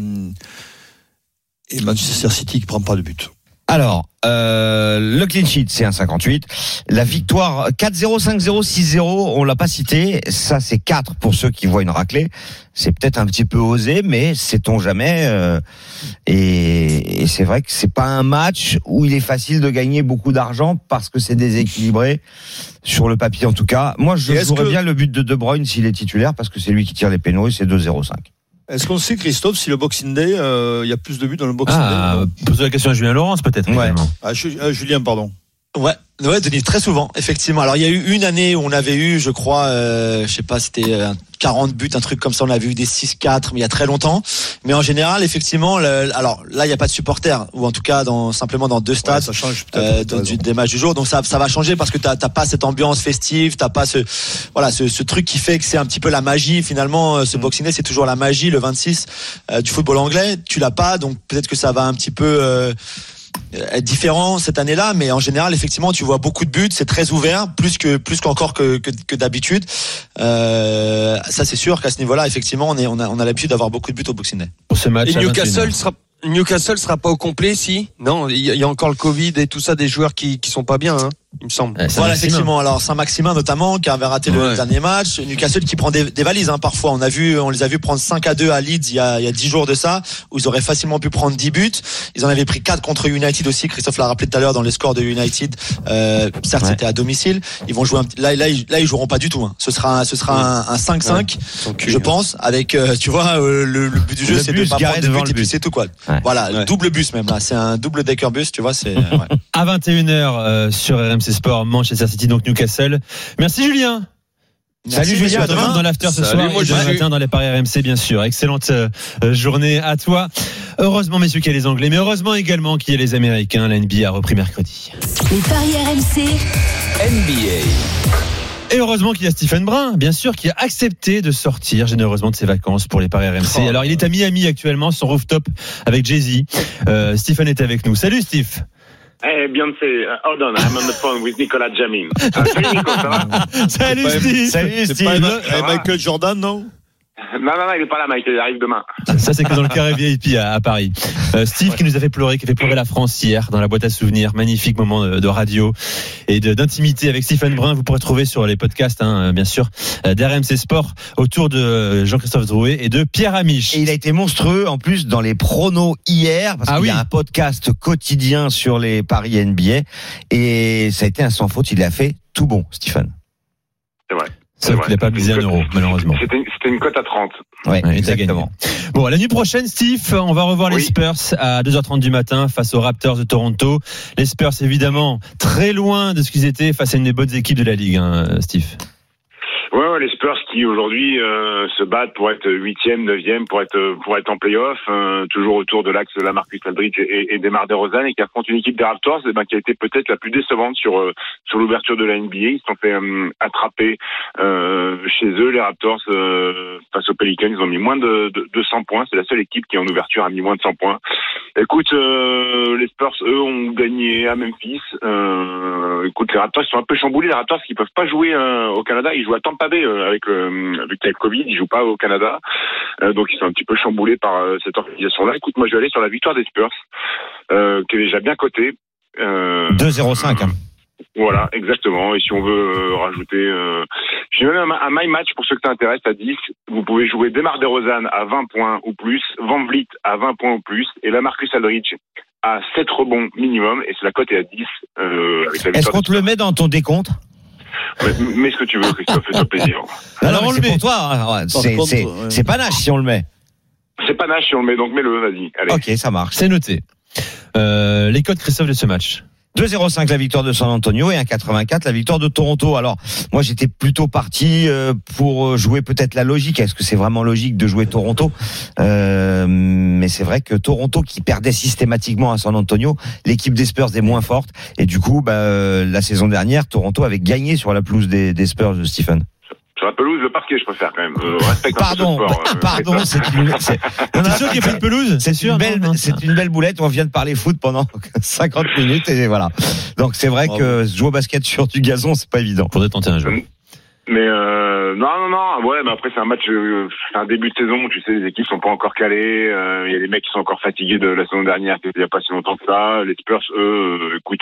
et Manchester City qui prend pas de but. Alors, euh, le clean sheet, c'est un 58. La victoire 4-0, 5-0, 6-0, on l'a pas cité. Ça, c'est 4 pour ceux qui voient une raclée. C'est peut-être un petit peu osé, mais sait-on jamais. euh, et et c'est vrai que c'est pas un match où il est facile de gagner beaucoup d'argent parce que c'est déséquilibré sur le papier en tout cas. Moi, je jouerais que- bien le but de De Bruyne s'il est titulaire parce que c'est lui qui tire les pénaux et c'est 2-0-5. Est-ce qu'on sait, Christophe, si le Boxing Day, euh, il y a plus de buts dans le Boxing Ah, Day posez la question à Julien Laurence peut-être. Ouais. ah, Julien, pardon. Ouais, ouais, Denis, très souvent, effectivement. Alors il y a eu une année où on avait eu, je crois, euh, je sais pas, c'était euh, 40 buts, un truc comme ça. On avait eu des 6-4, mais il y a très longtemps. Mais en général, effectivement, le- alors là, il n'y a pas de supporters, ou en tout cas dans simplement dans deux Ouais, stades. ça change euh, dans- du- des matchs du jour donc ça ça va changer parce que t'as pas cette ambiance festive t'as pas ce voilà ce, ce truc qui fait que c'est un petit peu la magie finalement euh, ce boxing day c'est toujours la magie le 26 euh, du football anglais tu l'as pas donc peut-être que ça va un petit peu euh, différent cette année-là, mais en général, effectivement, tu vois beaucoup de buts, c'est très ouvert, plus que plus qu'encore que, que, que d'habitude. Euh, ça, c'est sûr qu'à ce niveau-là, effectivement, on est on a on a l'habitude d'avoir beaucoup de buts au Boxing Day. Pour ce match. Et Newcastle 21. sera Newcastle sera pas au complet si? Non, il y, a- il y a encore le Covid et tout ça des joueurs qui qui sont pas bien hein, il me semble. Ouais, Voilà, effectivement. Alors Saint-Maximin notamment, qui avait raté le Ouais. dernier match. Newcastle qui prend des, des valises hein, parfois. On a vu, on les a vu prendre 5 à 2 à Leeds il y a il y a 10 jours de ça, où ils auraient facilement pu prendre 10 buts. Ils en avaient pris 4 contre United aussi. Christophe l'a rappelé tout à l'heure dans les scores de United. Euh, certes, Ouais. c'était à domicile. Ils vont jouer un petit- là, là, ils, là, ils joueront pas du tout. hein. Ce sera, un- ce sera un, un 5-5, Son cul, je hein. pense, avec, euh, tu vois, euh, le, le but du jeu, Le c'est de pas prendre de but le et puis c'est tout quoi. Ouais. Voilà, Ouais. double bus même là. C'est un double decker bus, tu vois. C'est. ouais. *laughs* À 21h euh, sur RMC Sport, Manchester City, donc Newcastle. Merci Julien. Merci, Julien, à demain. demain. dans l'after ce Salut, soir moi, et demain matin dans les paris RMC bien sûr. Excellente euh, journée à toi. Heureusement messieurs qu'il y a les Anglais, mais heureusement également qu'il y a les Américains. La NBA a repris mercredi. Les paris RMC, NBA. Et heureusement qu'il y a Stephen Brun, bien sûr, qui a accepté de sortir généreusement de ses vacances pour les paris RMC. Oh. Alors il est à Miami actuellement, sur rooftop avec Jay-Z. Euh, Stephen est avec nous. Salut Steve. Hey, Beyoncé, uh, hold on, I'm on the phone with Nicolas Jamin. Ah, salut Nico, ça va Salut *laughs* Steve. Salut C'est Steve. pas Le- eh, Michael Jordan, non? Non, non, non, il est pas là, Mike, il arrive demain. Ça, c'est que dans le carré VIP à, à Paris. Euh, Steve qui nous a fait pleurer, qui a fait pleurer la France hier dans la boîte à souvenirs. Magnifique moment de, de radio et d'intimité avec Stephen Brun. Vous pourrez trouver sur les podcasts, hein, bien sûr, euh, d'RMC Sport autour de euh, Jean-Christophe Drouet et de Pierre Amiche. Et il a été monstrueux en plus dans les pronos hier parce Ah qu'il y oui. a un podcast quotidien sur les paris NBA et ça a été un sans faute. Il a fait tout bon, Stephen. C'est vrai. Sauf qu'il n'a pas misé un euro, malheureusement. C'était une, c'était une cote à 30. Ouais, Ouais, exactement. Bon, la nuit prochaine, Steve, on va revoir les. Spurs à 2h30 du matin face aux Raptors de Toronto. Les Spurs, évidemment, très loin de ce qu'ils étaient face à une des bonnes équipes de la Ligue, hein, Steve. Ouais, ouais, les Spurs qui aujourd'hui euh, se battent pour être huitième, neuvième, pour être pour être en playoff, euh, toujours autour de l'axe de la Marcus Aldridge et, et des Mar DeRozan et qui affrontent une équipe des Raptors eh ben, qui a été peut-être la plus décevante sur euh, sur l'ouverture de la NBA. Ils se sont fait euh, attraper euh, chez eux, les Raptors euh, face aux Pelicans. Ils ont mis moins de, de, de 100 points. C'est la seule équipe qui en ouverture a mis moins de 100 points. Écoute, les Spurs, eux, ont gagné à Memphis. Écoute, les Raptors ils sont un peu chamboulés. Les Raptors qui peuvent pas jouer au Canada, ils jouent à Tampa Euh, avec le vu qu'il y a le Covid, ils jouent pas au Canada. Euh, donc ils sont un petit peu chamboulés par euh, cette organisation-là. Écoute, moi je vais aller sur la victoire des Spurs, euh, qui est déjà bien cotée. Euh, 2-0-5. hein. voilà, exactement. Et si on veut euh, rajouter, euh, j'ai même un, un my match pour ceux que ça intéresse à 10. Vous pouvez jouer Demar DeRozan à 20 points ou plus, Van Vliet à 20 points ou plus, et la Marcus Aldridge à 7 rebonds minimum, et c'est la cote est à 10. Euh, avec Est-ce qu'on te le met dans ton décompte? Mets ce que tu veux, Christophe, fais-toi plaisir. *laughs* Alors, on le c'est met. pour toi. Ouais, C'est nage si on le met. C'est pas nache si on le met, donc mets-le, vas-y. Allez. Ok, ça marche. C'est noté. Euh, les codes, Christophe, de ce match. 2-0-5 la victoire de San Antonio et 1-84 la victoire de Toronto. Alors moi j'étais plutôt parti euh, pour euh, jouer peut-être la logique. Est-ce que c'est vraiment logique de jouer Toronto? Euh, Mais c'est vrai que Toronto qui perdait systématiquement à San Antonio, l'équipe des Spurs est moins forte et du coup bah, la saison dernière Toronto avait gagné sur la pelouse des, des Spurs de Stephen. Sur la pelouse, le parquet, je préfère quand même. Euh, respecte un peu Pardon, sport, bah, euh, pardon, c'est une, sûr qu'il n'y a pas une pelouse c'est sûr une belle, non, non. c'est une belle boulette. On vient de parler foot pendant *laughs* 50 minutes et voilà. Donc c'est vrai Bravo. que jouer au basket sur du gazon, c'est pas évident. Faudrait tenter un jeu. Mais euh, non, non, non. Ouais, mais après c'est un match, euh, c'est un début de saison. Tu sais, les équipes sont pas encore calées. euh, Il y a des mecs qui sont encore fatigués de la saison dernière, il y a pas si longtemps que ça. Les Spurs, eux, euh, écoute,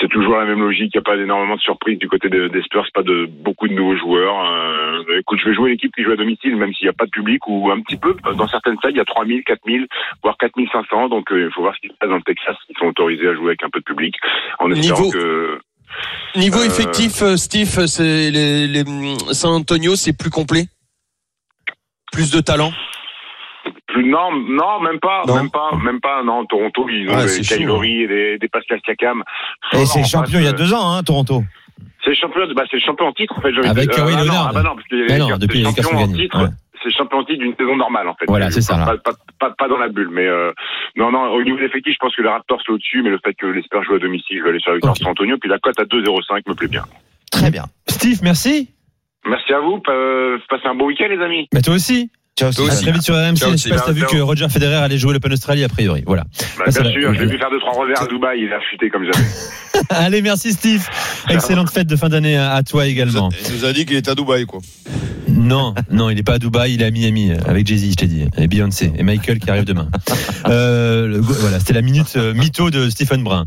c'est toujours la même logique. Il n'y a pas énormément de surprises du côté de- des Spurs, pas de beaucoup de nouveaux joueurs. Euh, écoute, je vais jouer l'équipe qui joue à domicile, même s'il n'y a pas de public ou un petit peu. Dans certaines salles, il y a 3000, 4000, voire 4500. Donc euh, il faut voir ce qui se passe dans le Texas. Ils sont autorisés à jouer avec un peu de public, en espérant Niveau- que Niveau Euh, effectif, euh, Steve, c'est les, les San Antonio, c'est plus complet, plus de talent? Plus, non, non, même pas, Non. même pas, même pas. Non, Toronto, ils ont Ouais, des c'est chaud, Kylori et des, des Pascal Siakam. Et c'est champion il y a euh, deux ans, hein, Toronto. C'est champion, bah, c'est champion en titre, en fait. Avec. Kawhi ah, non, Leonard. ah, bah non, parce que Mais non, c'est depuis, les champion ont en gagné, titre. ouais. C'est le champion en titre d'une saison normale, en fait. Voilà, c'est ça, Pas, là. pas, pas, pas dans la bulle, mais euh, non, non, au niveau des effectifs, je pense que les Raptors sont au-dessus, mais le fait que les Spurs jouent à domicile, je vais aller sur la victoire San Antonio, puis la cote à 2,05 me plaît bien. Très bien. Steve, merci. Merci à vous, euh, passez un beau week-end, les amis. Bah toi aussi. Ciao, Stéphane. très vite sur RMC. Ciao, Je sais pas si t'as vu que Roger Federer allait jouer l'Open Australie a priori. Voilà. Bah, Ah, ça bien va. sûr, j'ai vu faire deux, trois revers à Dubaï, il a fuité comme jamais. *laughs* Allez, merci Steve. Excellente fête de fin d'année à toi également. Il nous a dit qu'il était à Dubaï, quoi. Non, non, il n'est pas à Dubaï, il est à Miami avec Jay-Z, je t'ai dit, et Beyoncé et Michael qui arrive demain. *laughs* Euh, le- voilà, c'était la minute euh, mytho de Stephen Brun.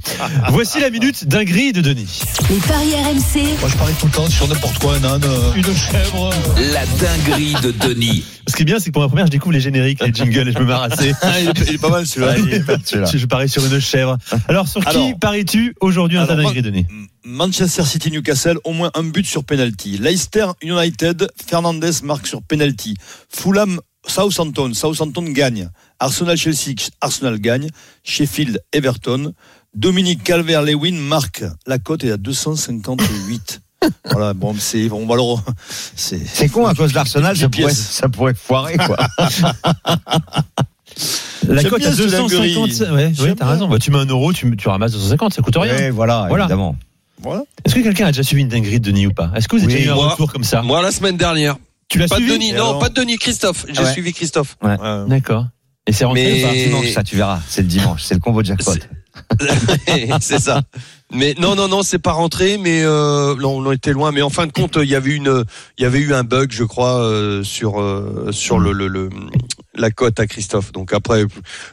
Voici la minute dinguerie de Denis. Les paris RMC. Moi, je parie tout le temps sur n'importe quoi, un âne, euh, une chèvre. La dinguerie de Denis. Ce qui est bien, c'est que pour ma première, je découvre les génériques, les jingles et je me marre assez. *laughs* Ah, il, est, pas mal celui-là. Je, parie sur une chèvre. Alors, sur qui paries-tu aujourd'hui dans ta Alors, dinguerie, Denis Manchester City Newcastle, au moins un but sur penalty. Leicester United, Fernandez marque sur penalty. Fulham Southampton, Southampton gagne. Arsenal Chelsea, Arsenal gagne. Sheffield Everton. Dominique Calvert-Lewin marque. La cote est à 258. Voilà, bon, c'est, on va le, re- c'est, C'est con, à cause de l'Arsenal, ça pourrait, ça pourrait foirer, quoi. *laughs* La cote à ce 250. dinguerie. Ouais, t'as raison. Bah, tu mets un euro, tu, tu ramasses 250, ça coûte rien. Ouais, voilà, Voilà. évidemment. voilà. Est-ce que quelqu'un a déjà suivi une dinguerie de Denis ou pas? Est-ce que vous avez Oui, eu un moi. retour comme ça? Moi, la semaine dernière. Tu l'as Pas de suivi Denis, non, pas de Denis, Christophe. J'ai Ah ouais. suivi Christophe. Ouais. D'accord. Et c'est rentré Mais- ou pas? Dimanche, ça, tu verras. C'est le dimanche. C'est le combo jackpot. *laughs* c'est ça. Mais non, non, non, c'est pas rentré, mais euh, non, on était loin. Mais en fin de compte, il y avait une, il y avait eu un bug, je crois, euh, sur euh, sur le, le, le- la cote à Christophe. Donc après,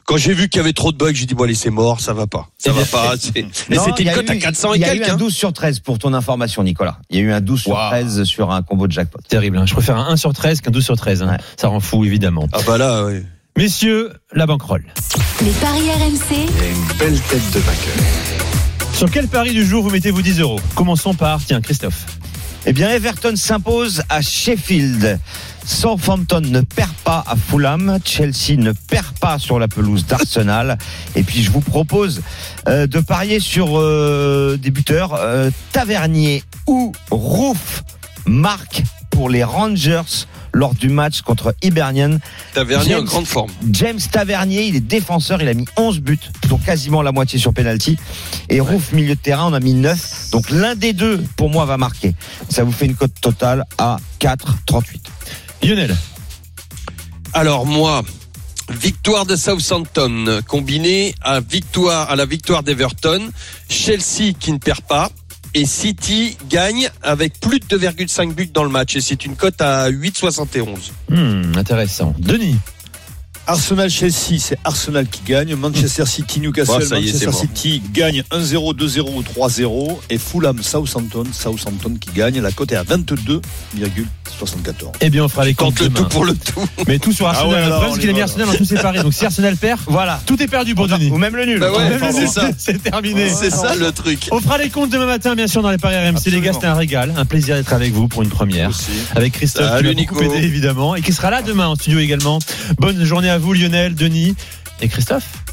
quand j'ai vu qu'il y avait trop de bugs, j'ai dit bon allez, c'est mort, ça va pas, ça va pas. c'était il y une a cote à eu- 400 et Il y a quelques. eu un hein. 12 sur 13 pour ton information, Nicolas. Il y a eu un 12 sur Waouh. 13 sur un combo de jackpot. Terrible. hein. Je préfère un 1 sur 13 qu'un 12 sur 13. hein. Ouais. Ça rend fou, évidemment. Ah bah là, ouais. Messieurs, la banquerolle. Les paris RMC. Sur quel pari du jour vous mettez-vous 10 euros? Commençons par, tiens, Christophe. Eh bien, Everton s'impose à Sheffield. Southampton ne perd pas à Fulham. Chelsea ne perd pas sur la pelouse d'Arsenal. Et puis, je vous propose euh, de parier sur euh, des buteurs euh, Tavernier ou Roof marque pour les Rangers lors du match contre Hibernian. Tavernier en James- grande forme. James Tavernier, il est défenseur, il a mis 11 buts, donc quasiment la moitié sur penalty. Et Rouf, milieu de terrain, on a mis 9. Donc l'un des deux, pour moi, va marquer. Ça vous fait une cote totale à 4,38. Lionel. Alors moi, victoire de Southampton combinée à victoire à la victoire d'Everton, Chelsea qui ne perd pas et City gagne avec plus de 2,5 buts dans le match et c'est une cote à 8,71. Hmm, intéressant. Denis. Arsenal Chelsea, c'est Arsenal qui gagne. Manchester City Newcastle, est, Manchester. City gagne 1-0, 2-0 ou 3-0 et Fulham Southampton, Southampton qui gagne. La cote est à 22,74. Eh bien, on fera les comptes le demain. tout pour le tout. Mais tout sur Arsenal. Ah ouais, le alors, problème, on c'est y qu'il a mis Arsenal dans tous ses paris. Donc si Arsenal perd, Voilà. tout est perdu pour Denis. Ou même le nul. Bah ouais, c'est ça. *laughs* C'est terminé. C'est ça le truc. On fera les comptes demain matin, bien sûr, dans les paris RMC. Les gars, Absolument. c'était un régal. Un plaisir d'être avec vous pour une première. Avec Christophe, qui m'a beaucoup Nico. aidé, évidemment. Et qui sera là demain en studio également. Bonne journée à vous, Lionel, Denis et Christophe.